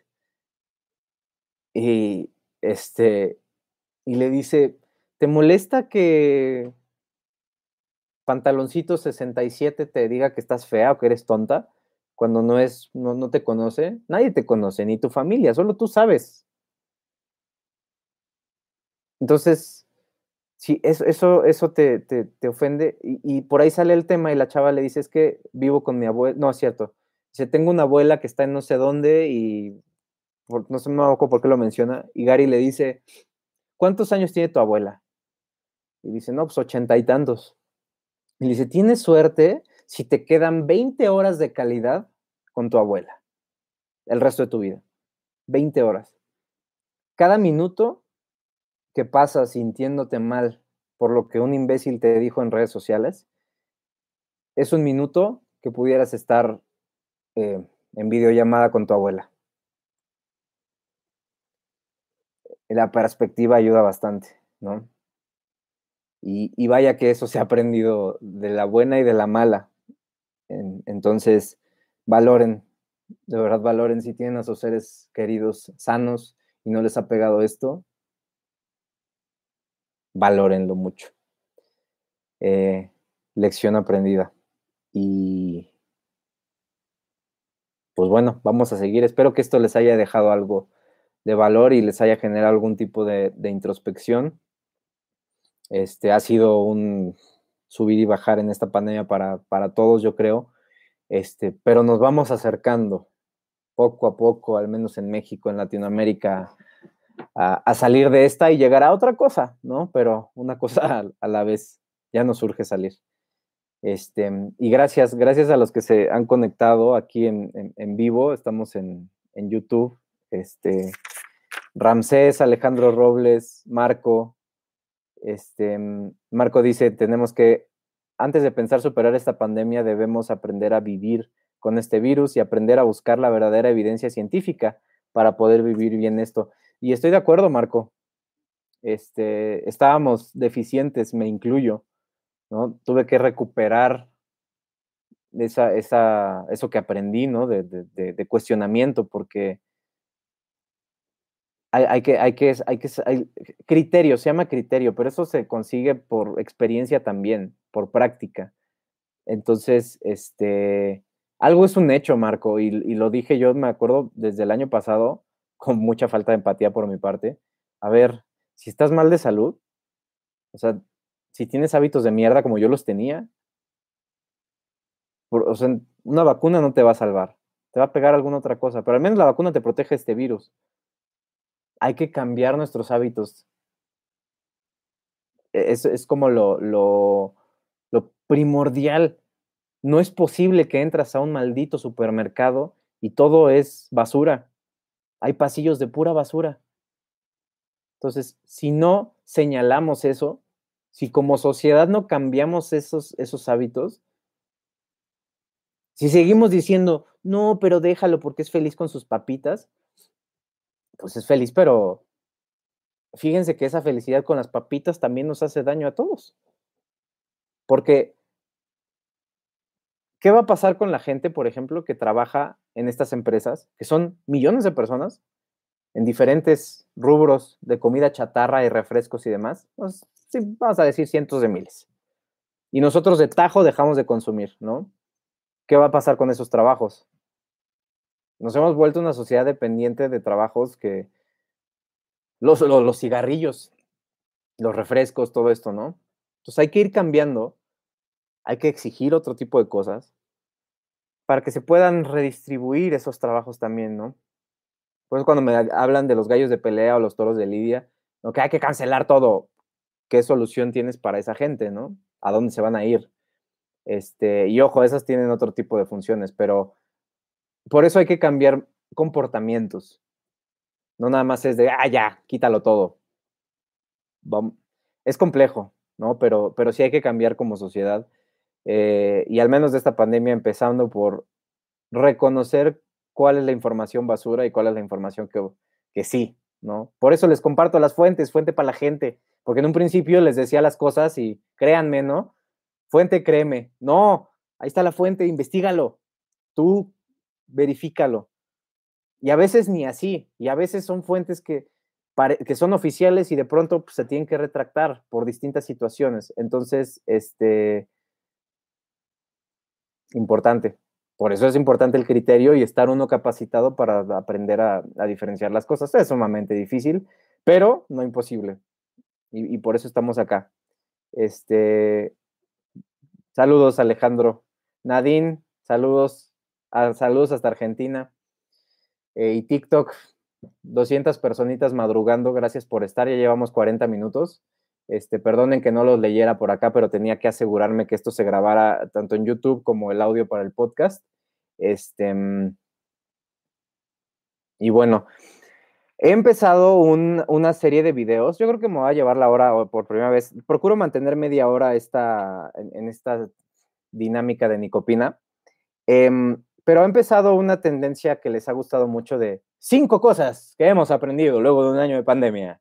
Y este, y le dice, ¿te molesta que pantaloncito 67 te diga que estás fea o que eres tonta cuando no es, no, no te conoce? Nadie te conoce, ni tu familia, solo tú sabes. Entonces, si eso, eso, eso te, te, te ofende, y, y, por ahí sale el tema y la chava le dice, es que vivo con mi abuela, no, es cierto, dice, tengo una abuela que está en no sé dónde y no sé no por qué lo menciona, y Gary le dice, ¿cuántos años tiene tu abuela? Y dice, no, pues ochenta y tantos. Y le dice, tienes suerte si te quedan 20 horas de calidad con tu abuela, el resto de tu vida. 20 horas. Cada minuto que pasas sintiéndote mal por lo que un imbécil te dijo en redes sociales, es un minuto que pudieras estar eh, en videollamada con tu abuela. la perspectiva ayuda bastante, ¿no? Y, vaya que eso se ha aprendido de la buena y de la mala. En, entonces, valoren, de verdad valoren si tienen a sus seres queridos sanos y no les ha pegado esto, valórenlo mucho. Eh, lección aprendida. Y pues bueno, vamos a seguir. Espero que esto les haya dejado algo de valor y les haya generado algún tipo de, introspección. Este ha sido un subir y bajar en esta pandemia para, para todos, yo creo. Este, pero nos vamos acercando poco a poco, al menos en México, en Latinoamérica, a, salir de esta y llegar a otra cosa, ¿no? Pero una cosa a, la vez, ya nos surge salir. Este, y gracias, gracias a los que se han conectado aquí en, vivo, estamos en, en, YouTube, este, Ramsés, Alejandro Robles, Marco, este, Marco dice, tenemos que, antes de pensar superar esta pandemia, debemos aprender a vivir con este virus y aprender a buscar la verdadera evidencia científica para poder vivir bien esto. Y estoy de acuerdo, Marco. Este, estábamos deficientes, me incluyo, ¿no? Tuve que recuperar esa, esa, eso que aprendí, ¿no? De, cuestionamiento, porque hay, que, hay que, hay que, hay criterio, se llama criterio, pero eso se consigue por experiencia también, por práctica. Entonces, este, algo es un hecho, Marco, y lo dije yo, me acuerdo, desde el año pasado, con mucha falta de empatía por mi parte. A ver, si estás mal de salud, o sea, si tienes hábitos de mierda como yo los tenía, una vacuna no te va a salvar, te va a pegar alguna otra cosa, pero al menos la vacuna te protege este virus. Hay que cambiar nuestros hábitos. E-, es, es como lo, lo, lo primordial. No es posible que entras a un maldito supermercado y todo es basura hay pasillos de pura basura. Entonces, si no señalamos eso, si como sociedad no cambiamos esos, esos hábitos, si seguimos diciendo, no, pero déjalo porque es feliz con sus papitas, pues es feliz, pero fíjense que esa felicidad con las papitas también nos hace daño a todos. Porque, ¿qué va a pasar con la gente, por ejemplo, que trabaja en estas empresas, que son millones de personas en diferentes rubros de comida chatarra y refrescos y demás, pues, sí, vamos a decir cientos de miles. Y nosotros de tajo dejamos de consumir, ¿no? ¿Qué va a pasar con esos trabajos? Nos hemos vuelto una sociedad dependiente de trabajos que los, los, los cigarrillos, los refrescos, todo esto, ¿no? Entonces hay que ir cambiando, hay que exigir otro tipo de cosas para que se puedan redistribuir esos trabajos también, ¿no? Por eso cuando me hablan de los gallos de pelea o los toros de lidia, ¿no? que hay que cancelar todo, ¿qué solución tienes para esa gente, no? ¿A dónde se van a ir? Este, y ojo, esas tienen otro tipo de funciones, pero por eso hay que cambiar comportamientos. No nada más es de, ah, ya, quítalo todo. Es complejo, ¿no? Pero, pero sí hay que cambiar como sociedad eh, y al menos de esta pandemia, empezando por reconocer cuál es la información basura y cuál es la información que, que sí, ¿no? Por eso les comparto las fuentes, fuente para la gente, porque en un principio les decía las cosas y créanme, ¿no? Fuente, créeme. No, ahí está la fuente, investigalo. Tú verifícalo. Y a veces ni así, y a veces son fuentes que, que son oficiales y de pronto pues, se tienen que retractar por distintas situaciones. Entonces, este, importante. Por eso es importante el criterio y estar uno capacitado para aprender a, diferenciar las cosas. Es sumamente difícil, pero no imposible. Y, por eso estamos acá. Este, saludos, Alejandro. Nadine, saludos. Ah, saludos hasta Argentina. Eh, y TikTok, 200 personitas madrugando. Gracias por estar. Ya llevamos 40 minutos. Este, perdonen que no los leyera por acá, pero tenía que asegurarme que esto se grabara tanto en YouTube como el audio para el podcast. Este, mm, y bueno, he empezado una serie de videos. Yo creo que me voy a llevar la hora por primera vez. Procuro mantener media hora esta, en, esta dinámica de Nicopina. Em, pero he empezado una tendencia que les ha gustado mucho de cinco cosas que hemos aprendido luego de un año de pandemia.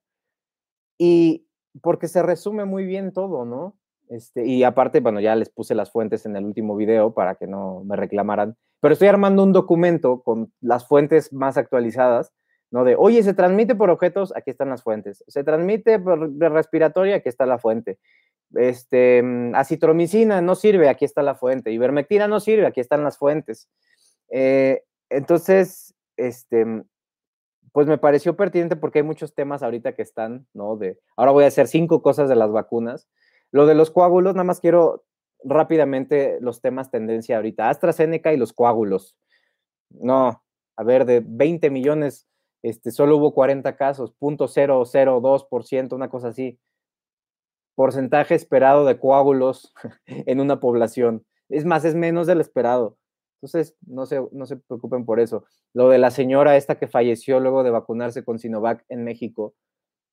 Y porque se resume muy bien todo, ¿no? Este, y aparte, bueno, ya les puse las fuentes en el último video para que no me reclamaran. Pero estoy armando un documento con las fuentes más actualizadas, ¿no? De, oye, se transmite por objetos, aquí están las fuentes. Se transmite por respiratoria, aquí está la fuente. Este, mm, acitromicina no sirve, aquí está la fuente. Ivermectina no sirve, aquí están las fuentes. Eh, entonces, este, mm, pues me pareció pertinente porque hay muchos temas ahorita que están, ¿no? De, ahora voy a hacer cinco cosas de las vacunas. Lo de los coágulos, nada más quiero rápidamente los temas tendencia ahorita. AstraZeneca y los coágulos. No, a ver, de 20 millones, este, solo hubo 40 casos, 0.002%, una cosa así. Porcentaje esperado de coágulos en una población. Es más, es menos del esperado. Entonces, no se, no se preocupen por eso. Lo de la señora esta que falleció luego de vacunarse con Sinovac en México,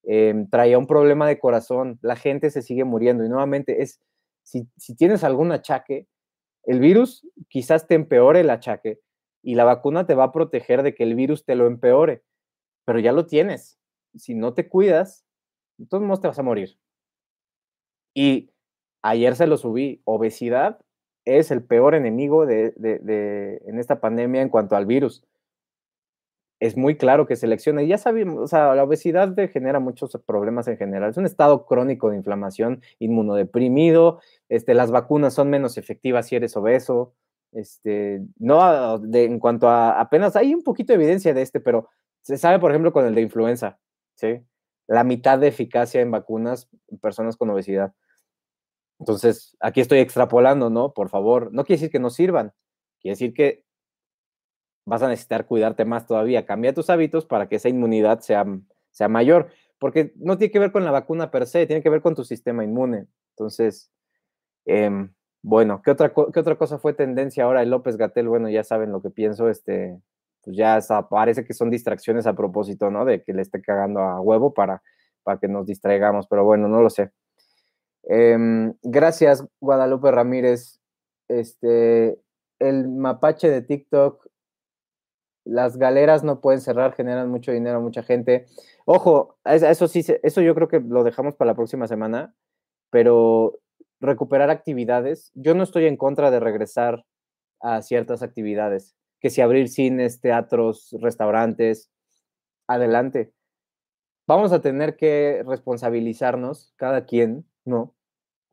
em, traía un problema de corazón. La gente se sigue muriendo y nuevamente es, si, si tienes algún achaque, el virus quizás te empeore el achaque y la vacuna te va a proteger de que el virus te lo empeore, pero ya lo tienes. Si no te cuidas, entonces te vas a morir. Y ayer se lo subí, obesidad es el peor enemigo de, en esta pandemia en cuanto al virus. Es muy claro que selecciona. Y ya sabemos, o sea, la obesidad genera muchos problemas en general. Es un estado crónico de inflamación, inmunodeprimido. Este, las vacunas son menos efectivas si eres obeso. Este, no, en cuanto a apenas hay un poquito de evidencia de este, pero se sabe, por ejemplo, con el de influenza, ¿sí? La mitad de eficacia en vacunas en personas con obesidad. Entonces, aquí estoy extrapolando, ¿no? Por favor, no quiere decir que no sirvan, quiere decir que vas a necesitar cuidarte más todavía. Cambia tus hábitos para que esa inmunidad sea, sea mayor, porque no tiene que ver con la vacuna per se, tiene que ver con tu sistema inmune. Entonces, em, bueno, ¿qué otra, ¿qué otra cosa fue tendencia ahora? El López Gatel, bueno, ya saben lo que pienso, este, pues ya parece que son distracciones a propósito, ¿no? De que le esté cagando a huevo para, para que nos distraigamos, pero bueno, no lo sé. Em, gracias, Guadalupe Ramírez. Este, el mapache de TikTok, las galeras no pueden cerrar, generan mucho dinero a mucha gente. Ojo, eso sí, eso yo creo que lo dejamos para la próxima semana, pero recuperar actividades, yo no estoy en contra de regresar a ciertas actividades, que si abrir cines, teatros, restaurantes, adelante. Vamos a tener que responsabilizarnos, cada quien, ¿no?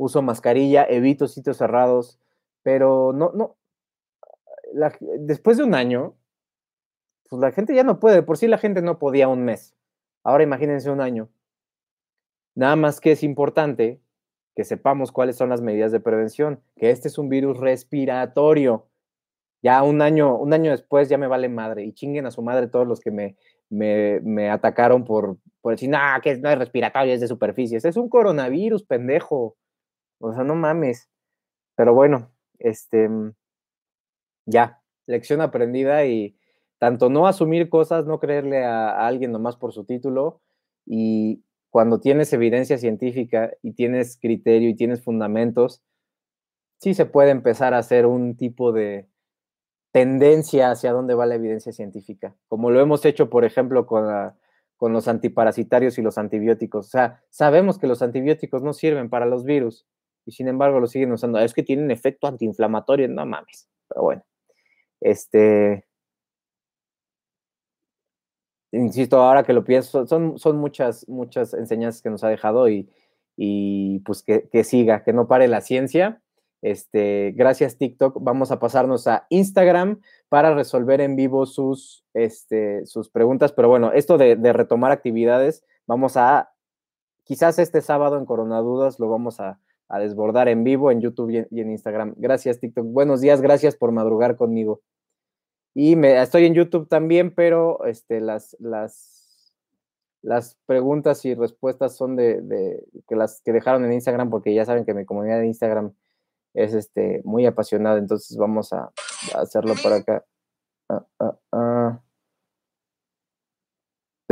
Uso mascarilla, evito sitios cerrados, pero no, no, después de un año, pues la gente ya no puede, por sí la gente no podía un mes. Ahora imagínense un año. Nada más que es importante que sepamos cuáles son las medidas de prevención, que este es un virus respiratorio. Ya un año, un año después ya me vale madre y chinguen a su madre todos los que me, me, me atacaron por, por decir, no, que no es respiratorio, es de superficies. Es un coronavirus, pendejo. O sea, no mames. Pero bueno, este, mm, ya, lección aprendida y tanto no asumir cosas, no creerle a, alguien nomás por su título y cuando tienes evidencia científica y tienes criterio y tienes fundamentos, sí se puede empezar a hacer un tipo de tendencia hacia dónde va la evidencia científica, como lo hemos hecho, por ejemplo, con, con los antiparasitarios y los antibióticos. O sea, sabemos que los antibióticos no sirven para los virus, y sin embargo lo siguen usando. Es que tienen efecto antiinflamatorio, no mames. Pero bueno, este. Insisto, ahora que lo pienso, son, son muchas, muchas enseñanzas que nos ha dejado y, y pues que, que, siga, que no pare la ciencia. Este, gracias TikTok, vamos a pasarnos a Instagram para resolver en vivo sus, este, sus preguntas. Pero bueno, esto de, de retomar actividades, vamos a, quizás este sábado en Coronadudas lo vamos a, a desbordar en vivo en YouTube y en, Instagram. Gracias, TikTok. Buenos días, gracias por madrugar conmigo. Y me, estoy en YouTube también, pero este, las, las, las preguntas y respuestas son de, que las que dejaron en Instagram, porque ya saben que mi comunidad de Instagram es este, muy apasionada, entonces vamos a, hacerlo por acá. Ah, ah, ah.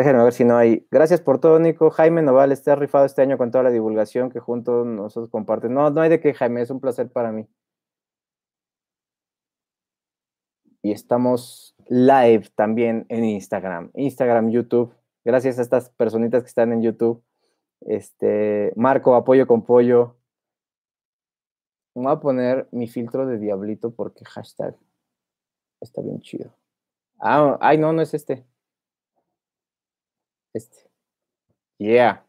Déjenme ver si no hay. Gracias por todo, Nico. Jaime Noval, está rifado este año con toda la divulgación que juntos nosotros comparten. No, no hay de qué, Jaime, es un placer para mí. Y estamos live también en Instagram, Instagram, YouTube. Gracias a estas personitas que están en YouTube. Este, Marco, apoyo con pollo. Voy a poner mi filtro de diablito porque hashtag está bien chido. Ah, ay, no, no es este. Este. Yeah.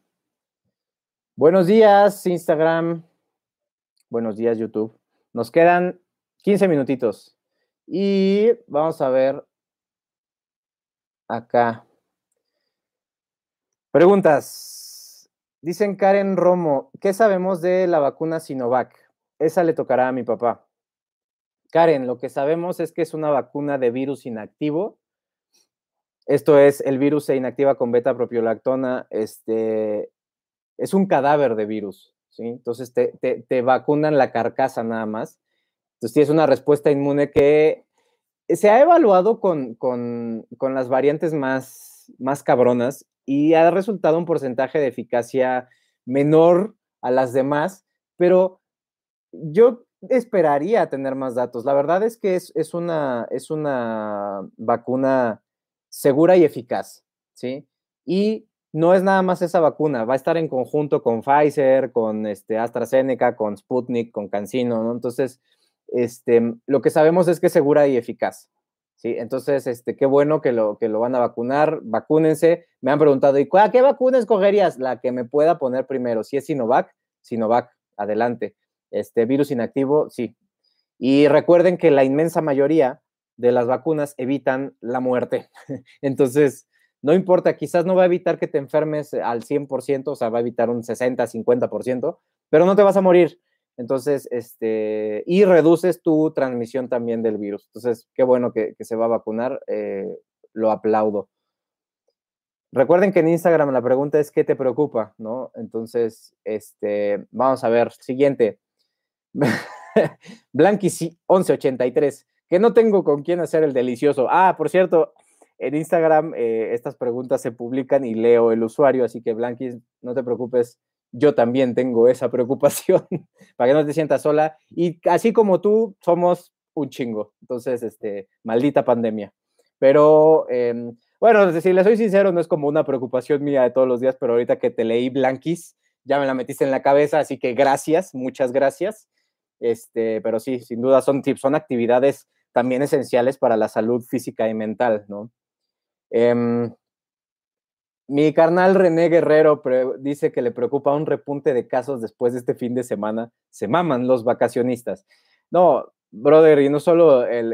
Buenos días, Instagram. Buenos días, YouTube. Nos quedan 15 minutitos. Y vamos a ver acá. Preguntas. Dicen Karen Romo, ¿qué sabemos de la vacuna Sinovac? Esa le tocará a mi papá. Karen, lo que sabemos es que es una vacuna de virus inactivo. Esto es, el virus se inactiva con beta propiolactona. Este, es un cadáver de virus, ¿sí? Entonces te, te vacunan la carcasa nada más. Entonces tienes una respuesta inmune que se ha evaluado con, las variantes más, más cabronas y ha resultado un porcentaje de eficacia menor a las demás, pero yo esperaría tener más datos. La verdad es que es, una, es una vacuna segura y eficaz, ¿sí? Y no es nada más esa vacuna, va a estar en conjunto con Pfizer, con este AstraZeneca, con Sputnik, con CanSino, ¿no? Entonces, este, lo que sabemos es que es segura y eficaz. ¿sí? Entonces, este, qué bueno que lo, que lo van a vacunar, vacúnense. Me han preguntado, ¿y qué vacuna escogerías? La que me pueda poner primero. Si es Sinovac, Sinovac, adelante. Este virus inactivo, sí. Y recuerden que la inmensa mayoría de las vacunas evitan la muerte. Entonces, no importa, quizás no va a evitar que te enfermes al 100%, o sea, va a evitar un 60, 50%, pero no te vas a morir. Entonces, este, y reduces tu transmisión también del virus. Entonces, qué bueno que, se va a vacunar, eh, lo aplaudo. Recuerden que en Instagram la pregunta es ¿qué te preocupa? ¿No? Entonces, este, vamos a ver, siguiente. Blanquis 1183, que no tengo con quién hacer el delicioso. Ah, por cierto, en Instagram eh, estas preguntas se publican y leo el usuario, así que Blanquis, no te preocupes, yo también tengo esa preocupación, para que no te sientas sola. Y así como tú, somos un chingo. Entonces, este, maldita pandemia. Pero, em, bueno, si soy sincero, no es como una preocupación mía de todos los días, pero ahorita que te leí Blanquis, ya me la metiste en la cabeza, así que gracias, muchas gracias. Este, pero sí, sin duda son tips, son actividades también esenciales para la salud física y mental, ¿no? Em, mi carnal René Guerrero dice que le preocupa un repunte de casos después de este fin de semana. Se maman los vacacionistas. No, brother, y no solo el,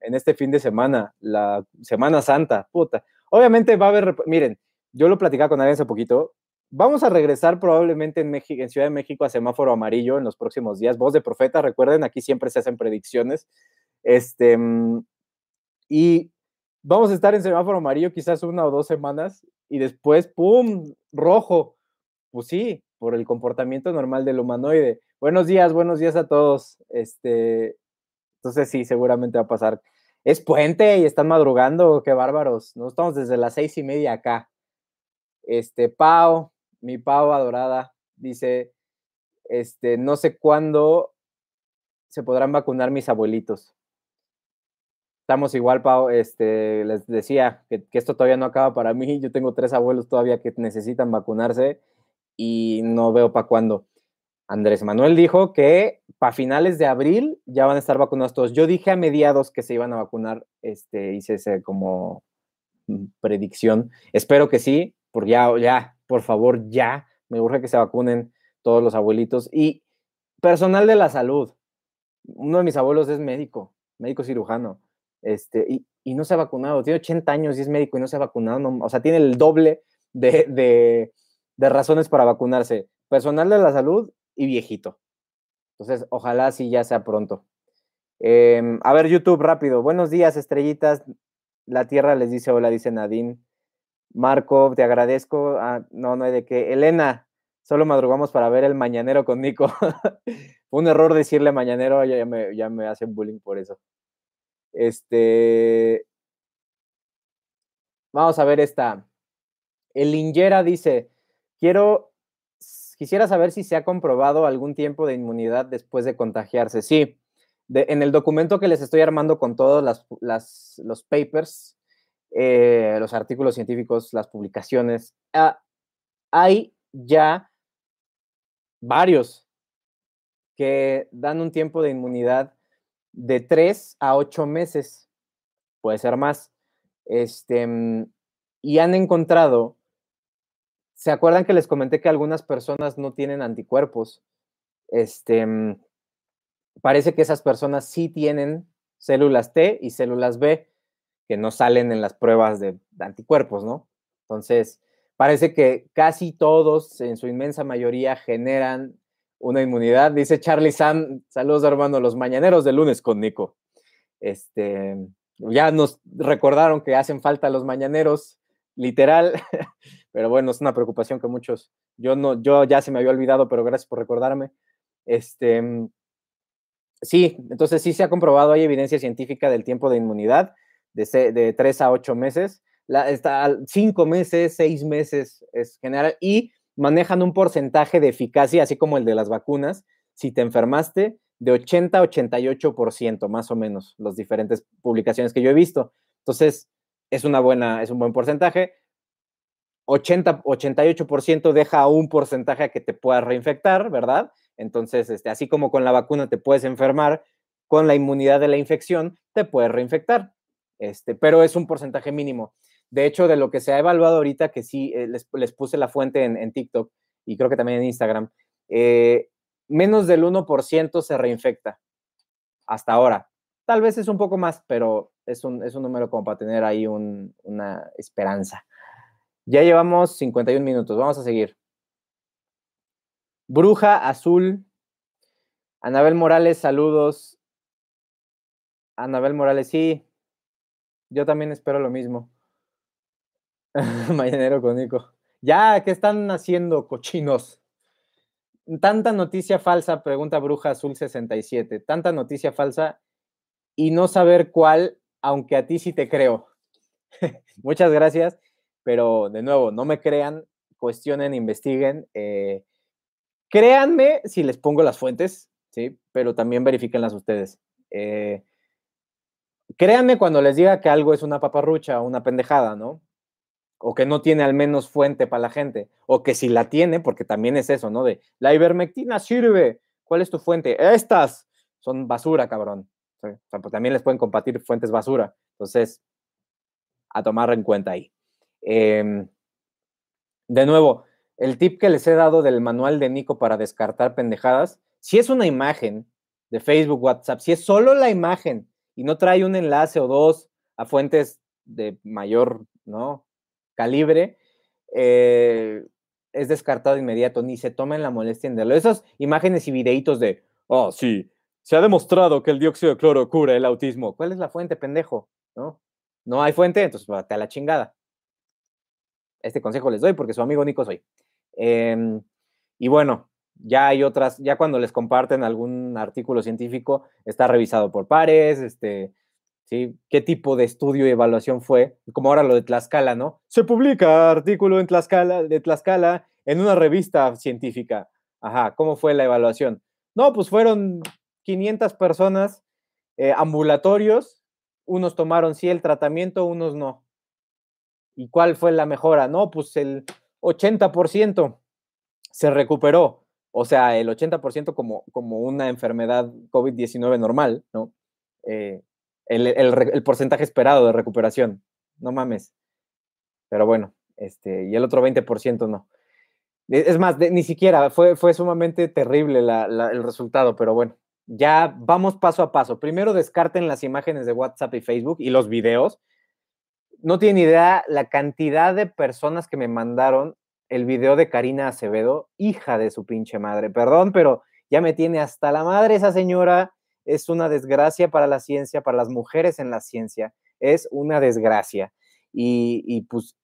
en este fin de semana, la Semana Santa, puta. Obviamente va a haber, miren, yo lo platicaba con alguien hace poquito. Vamos a regresar probablemente en, México, en Ciudad de México a semáforo amarillo en los próximos días. Voz de profeta, recuerden, aquí siempre se hacen predicciones. Este, mm, y vamos a estar en semáforo amarillo quizás una o dos semanas y después, ¡pum!, rojo. Pues sí, por el comportamiento normal del humanoide. Buenos días, buenos días a todos. Este, entonces sí, seguramente va a pasar. Es puente y están madrugando, qué bárbaros. No estamos desde las seis y media acá. Este, Pau, mi Pau adorada, dice, este, no sé cuándo se podrán vacunar mis abuelitos. Estamos igual, Pau, este, les decía que, esto todavía no acaba para mí. Yo tengo tres abuelos todavía que necesitan vacunarse y no veo para cuándo. Andrés Manuel dijo que para finales de abril ya van a estar vacunados todos. Yo dije a mediados que se iban a vacunar, este, hice ese como mm, predicción. Espero que sí, porque ya, ya, por favor, ya, me urge que se vacunen todos los abuelitos. Y personal de la salud. Uno de mis abuelos es médico, médico cirujano este, y, no se ha vacunado, tiene 80 años y es médico y no se ha vacunado, o sea, tiene el doble de, razones para vacunarse, personal de la salud y viejito. Entonces, ojalá sí ya sea pronto. Em, a ver, YouTube, rápido. Buenos días, estrellitas. La Tierra les dice hola, dice Nadine. Marco, te agradezco. Ah, no, no hay de qué. Elena, solo madrugamos para ver el mañanero con Nico. Un error decirle mañanero, ya, me, ya me hacen bullying por eso. Este. Vamos a ver esta. El Lingera dice: Quiero. Quisiera saber si se ha comprobado algún tiempo de inmunidad después de contagiarse. Sí, en el documento que les estoy armando con todos las, los papers, eh, los artículos científicos, las publicaciones, ah, hay ya varios que dan un tiempo de inmunidad de 3 a 8 meses, puede ser más. Este, mm, y han encontrado, ¿se acuerdan que les comenté que algunas personas no tienen anticuerpos? Este, mm, parece que esas personas sí tienen células T y células B que no salen en las pruebas de anticuerpos, ¿no? Entonces, parece que casi todos, en su inmensa mayoría, generan una inmunidad. Dice Charlie Sam, saludos hermano, los mañaneros de lunes con Nico. Este, ya nos recordaron que hacen falta los mañaneros, literal, pero bueno, es una preocupación que muchos, yo no, yo ya se me había olvidado, pero gracias por recordarme. Este, sí, entonces sí se ha comprobado, hay evidencia científica del tiempo de inmunidad de, de 3 a 8 meses, la, está, 5 meses, 6 meses es general, y manejan un porcentaje de eficacia, así como el de las vacunas, si te enfermaste, de 80 a 88%, más o menos, las diferentes publicaciones que yo he visto. Entonces, es, una buena, es un buen porcentaje. 80, 88% deja un porcentaje a que te puedas reinfectar, ¿verdad? Entonces, este, así como con la vacuna te puedes enfermar, con la inmunidad de la infección te puedes reinfectar. Este, pero es un porcentaje mínimo. De hecho, de lo que se ha evaluado ahorita, que sí, eh, les, puse la fuente en, TikTok y creo que también en Instagram, eh, menos del 1% se reinfecta hasta ahora. Tal vez es un poco más, pero es un, es un número como para tener ahí una esperanza. Ya llevamos 51 minutos, vamos a seguir. Bruja Azul. Anabel Morales, saludos. Anabel Morales, sí. Yo también espero lo mismo. Mañanero con Nico. Ya, ¿qué están haciendo, cochinos? Tanta noticia falsa, pregunta Bruja Azul 67. Tanta noticia falsa y no saber cuál, aunque a ti sí te creo. Muchas gracias, pero de nuevo, no me crean, cuestionen, investiguen. Eh, créanme si les pongo las fuentes, ¿sí? Pero también verifiquenlas ustedes. Eh, créanme cuando les diga que algo es una paparrucha o una pendejada, ¿no? o que no tiene al menos fuente para la gente, o que si la tiene, porque también es eso, ¿no? De la ivermectina sirve, ¿cuál es tu fuente? Estas son basura, cabrón. Pues también les pueden compartir fuentes basura. Entonces, a tomar en cuenta ahí. Em, de nuevo, el tip que les he dado del manual de Nico para descartar pendejadas, si es una imagen de Facebook, WhatsApp, si es solo la imagen y no trae un enlace o dos a fuentes de mayor, ¿no? calibre, eh, es descartado de inmediato, ni se tomen la molestia en verlo. Esas imágenes y videitos de, oh, sí, se ha demostrado que el dióxido de cloro cura el autismo. ¿Cuál es la fuente, pendejo? ¿No? No hay fuente, entonces te a la chingada. Este consejo les doy porque su amigo Nico soy. Em, y bueno, ya hay otras, ya cuando les comparten algún artículo científico, está revisado por pares, este, ¿Qué tipo de estudio y evaluación fue? Como ahora lo de Tlaxcala, ¿no? Se publica artículo en Tlaxcala, de Tlaxcala en una revista científica. Ajá, ¿cómo fue la evaluación? No, pues fueron 500 personas eh, ambulatorios, unos tomaron sí el tratamiento, unos no. ¿Y cuál fue la mejora? No, pues el 80% se recuperó, o sea, el 80% como, como una enfermedad COVID-19 normal, ¿no? Eh, el, porcentaje esperado de recuperación. No mames. Pero bueno, este, y el otro 20% no. E, es más, ni siquiera, fue, fue sumamente terrible el resultado, pero bueno, ya vamos paso a paso. Primero descarten las imágenes de WhatsApp y Facebook y los videos. No tienen idea la cantidad de personas que me mandaron el video de Karina Acevedo, hija de su pinche madre. Perdón, pero ya me tiene hasta la madre esa señora es una desgracia para la ciencia, para las mujeres en la ciencia, es una desgracia. Y, pues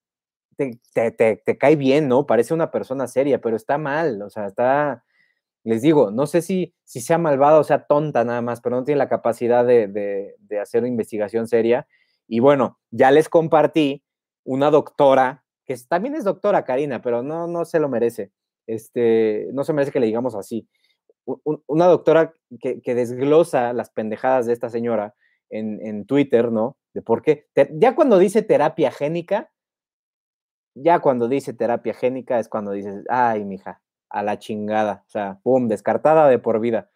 te, cae bien, ¿no? Parece una persona seria, pero está mal, o sea, está, les digo, no sé si, si sea malvada o sea tonta nada más, pero no tiene la capacidad de, hacer una investigación seria. Y bueno, ya les compartí una doctora, que también es doctora Karina, pero no, no se lo merece. Este, no se merece que le digamos así una doctora que, desglosa las pendejadas de esta señora en, Twitter, ¿no? De por qué. ya cuando dice terapia génica, ya cuando dice terapia génica es cuando dices, ay, mija, a la chingada. O sea, pum, descartada de por vida.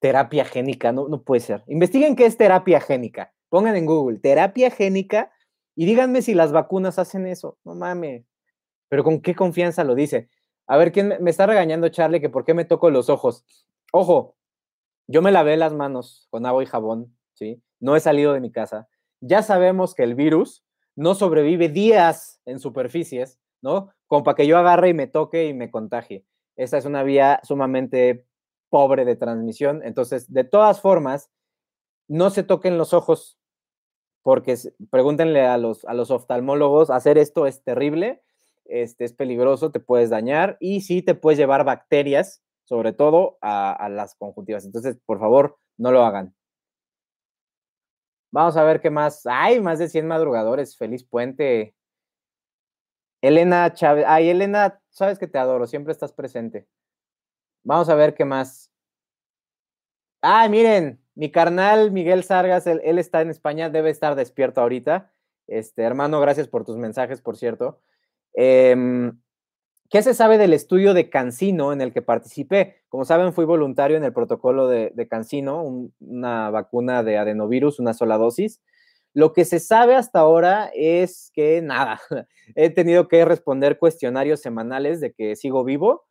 terapia génica, no, no puede ser. Investiguen qué es terapia génica. Pongan en Google terapia génica y díganme si las vacunas hacen eso. No mames. Pero con qué confianza lo dice. A ver, ¿quién me, está regañando, Charlie, que por qué me toco los ojos? Ojo, yo me lavé las manos con agua y jabón, ¿sí? No he salido de mi casa. Ya sabemos que el virus no sobrevive días en superficies, ¿no? Como para que yo agarre y me toque y me contagie. Esta es una vía sumamente pobre de transmisión. Entonces, de todas formas, no se toquen los ojos, porque pregúntenle a los, a los oftalmólogos, hacer esto es terrible, este, es peligroso, te puedes dañar y sí te puedes llevar bacterias, sobre todo a, a las conjuntivas. Entonces, por favor, no lo hagan. Vamos a ver qué más. Ay, más de 100 madrugadores. Feliz puente. Elena Chávez. Ay, Elena, sabes que te adoro, siempre estás presente. Vamos a ver qué más. Ay, miren, mi carnal Miguel Sargas, él, está en España, debe estar despierto ahorita. Este, hermano, gracias por tus mensajes, por cierto. Em, ¿Qué se sabe del estudio de Cancino en el que participé? Como saben, fui voluntario en el protocolo de, Cancino, una vacuna de adenovirus, una sola dosis. Lo que se sabe hasta ahora es que nada, he tenido que responder cuestionarios semanales de que sigo vivo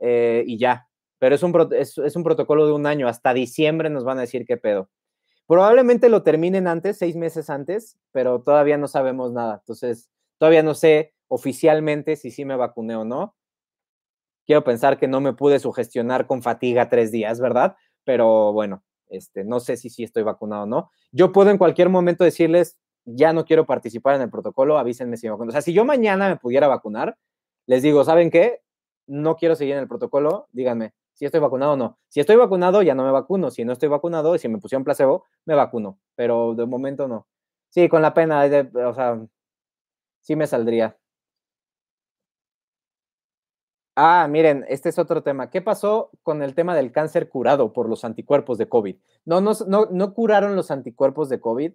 eh, y ya. Pero es un, es, un protocolo de un año, hasta diciembre nos van a decir qué pedo. Probablemente lo terminen antes, seis meses antes, pero todavía no sabemos nada. Entonces, todavía no sé oficialmente si sí me vacuné o no. Quiero pensar que no me pude sugestionar con fatiga tres días, ¿verdad? Pero bueno, este, no sé si sí estoy vacunado o no. Yo puedo en cualquier momento decirles, ya no quiero participar en el protocolo, avísenme si me vacuno. O sea, si yo mañana me pudiera vacunar, les digo, ¿saben qué? No quiero seguir en el protocolo, díganme si estoy vacunado o no. Si estoy vacunado, ya no me vacuno. Si no estoy vacunado y si me pusieron placebo, me vacuno. Pero de momento no. Sí, con la pena, o sea, sí me saldría. Ah, miren, este es otro tema. ¿Qué pasó con el tema del cáncer curado por los anticuerpos de COVID? No, no, no, curaron los anticuerpos de COVID.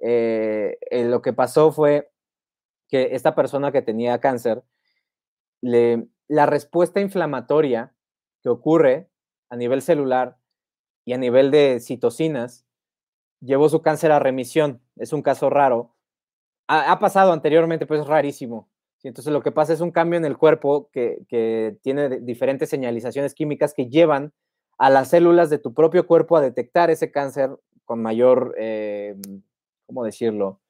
Eh, eh, lo que pasó fue que esta persona que tenía cáncer, le, la respuesta inflamatoria ocurre a nivel celular y a nivel de citocinas llevó su cáncer a remisión. Es un caso raro. Ha, pasado anteriormente, pues es rarísimo entonces lo que pasa es un cambio en el cuerpo que, tiene diferentes señalizaciones químicas que llevan a las células de tu propio cuerpo a detectar ese cáncer con mayor, eh, ¿cómo decirlo?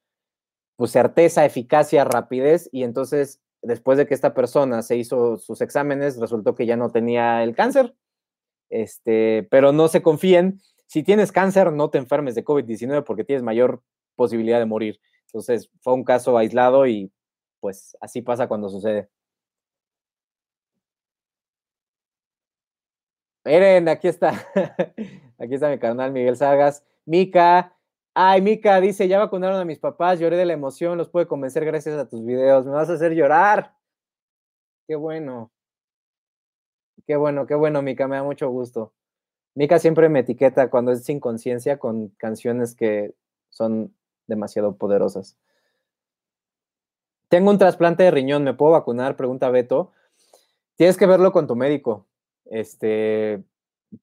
Pues certeza, eficacia, rapidez. Y entonces, después de que esta persona se hizo sus exámenes, resultó que ya no tenía el cáncer. Este, pero no se confíen. Si tienes cáncer, no te enfermes de COVID-19 porque tienes mayor posibilidad de morir. Entonces, fue un caso aislado y pues así pasa cuando sucede. Miren, aquí está. Aquí está mi canal Miguel Sagas. Mica. Ay, Mica dice, ya vacunaron a mis papás, lloré de la emoción, los pude convencer gracias a tus videos. Me vas a hacer llorar. Qué bueno. Qué bueno, qué bueno, Mica, me da mucho gusto. Mica siempre me etiqueta cuando es sin conciencia con canciones que son demasiado poderosas. Tengo un trasplante de riñón, ¿me puedo vacunar? Pregunta Beto. Tienes que verlo con tu médico. Este,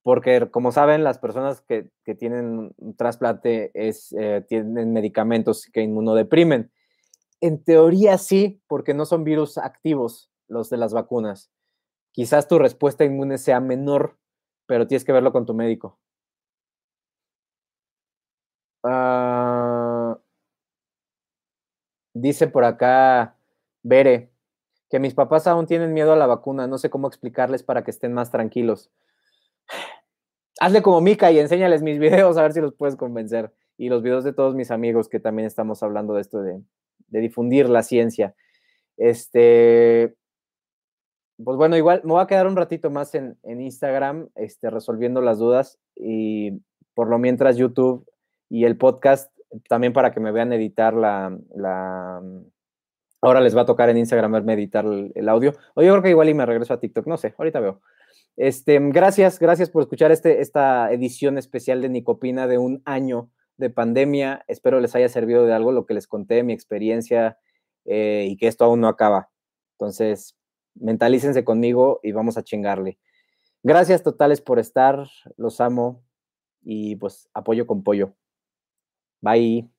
porque como saben, las personas que, tienen un trasplante es, eh, tienen medicamentos que inmunodeprimen. En teoría sí, porque no son virus activos los de las vacunas. Quizás tu respuesta inmune sea menor, pero tienes que verlo con tu médico. Ah, Dice por acá Bere que mis papás aún tienen miedo a la vacuna. No sé cómo explicarles para que estén más tranquilos. Hazle como Mica y enséñales mis videos a ver si los puedes convencer. Y los videos de todos mis amigos que también estamos hablando de esto de, difundir la ciencia. Este, pues bueno, igual me voy a quedar un ratito más en, en, Instagram, este, resolviendo las dudas y por lo mientras YouTube y el podcast también para que me vean editar la, ahora les va a tocar en Instagram verme editar el, audio. O yo creo que igual y me regreso a TikTok, no sé, ahorita veo. Este, gracias, gracias por escuchar este, esta edición especial de Nicopina de un año de pandemia. Espero les haya servido de algo lo que les conté, mi experiencia eh, y que esto aún no acaba. Entonces, mentalícense conmigo y vamos a chingarle. Gracias totales por estar, los amo. y pues apoyo con pollo. Bye.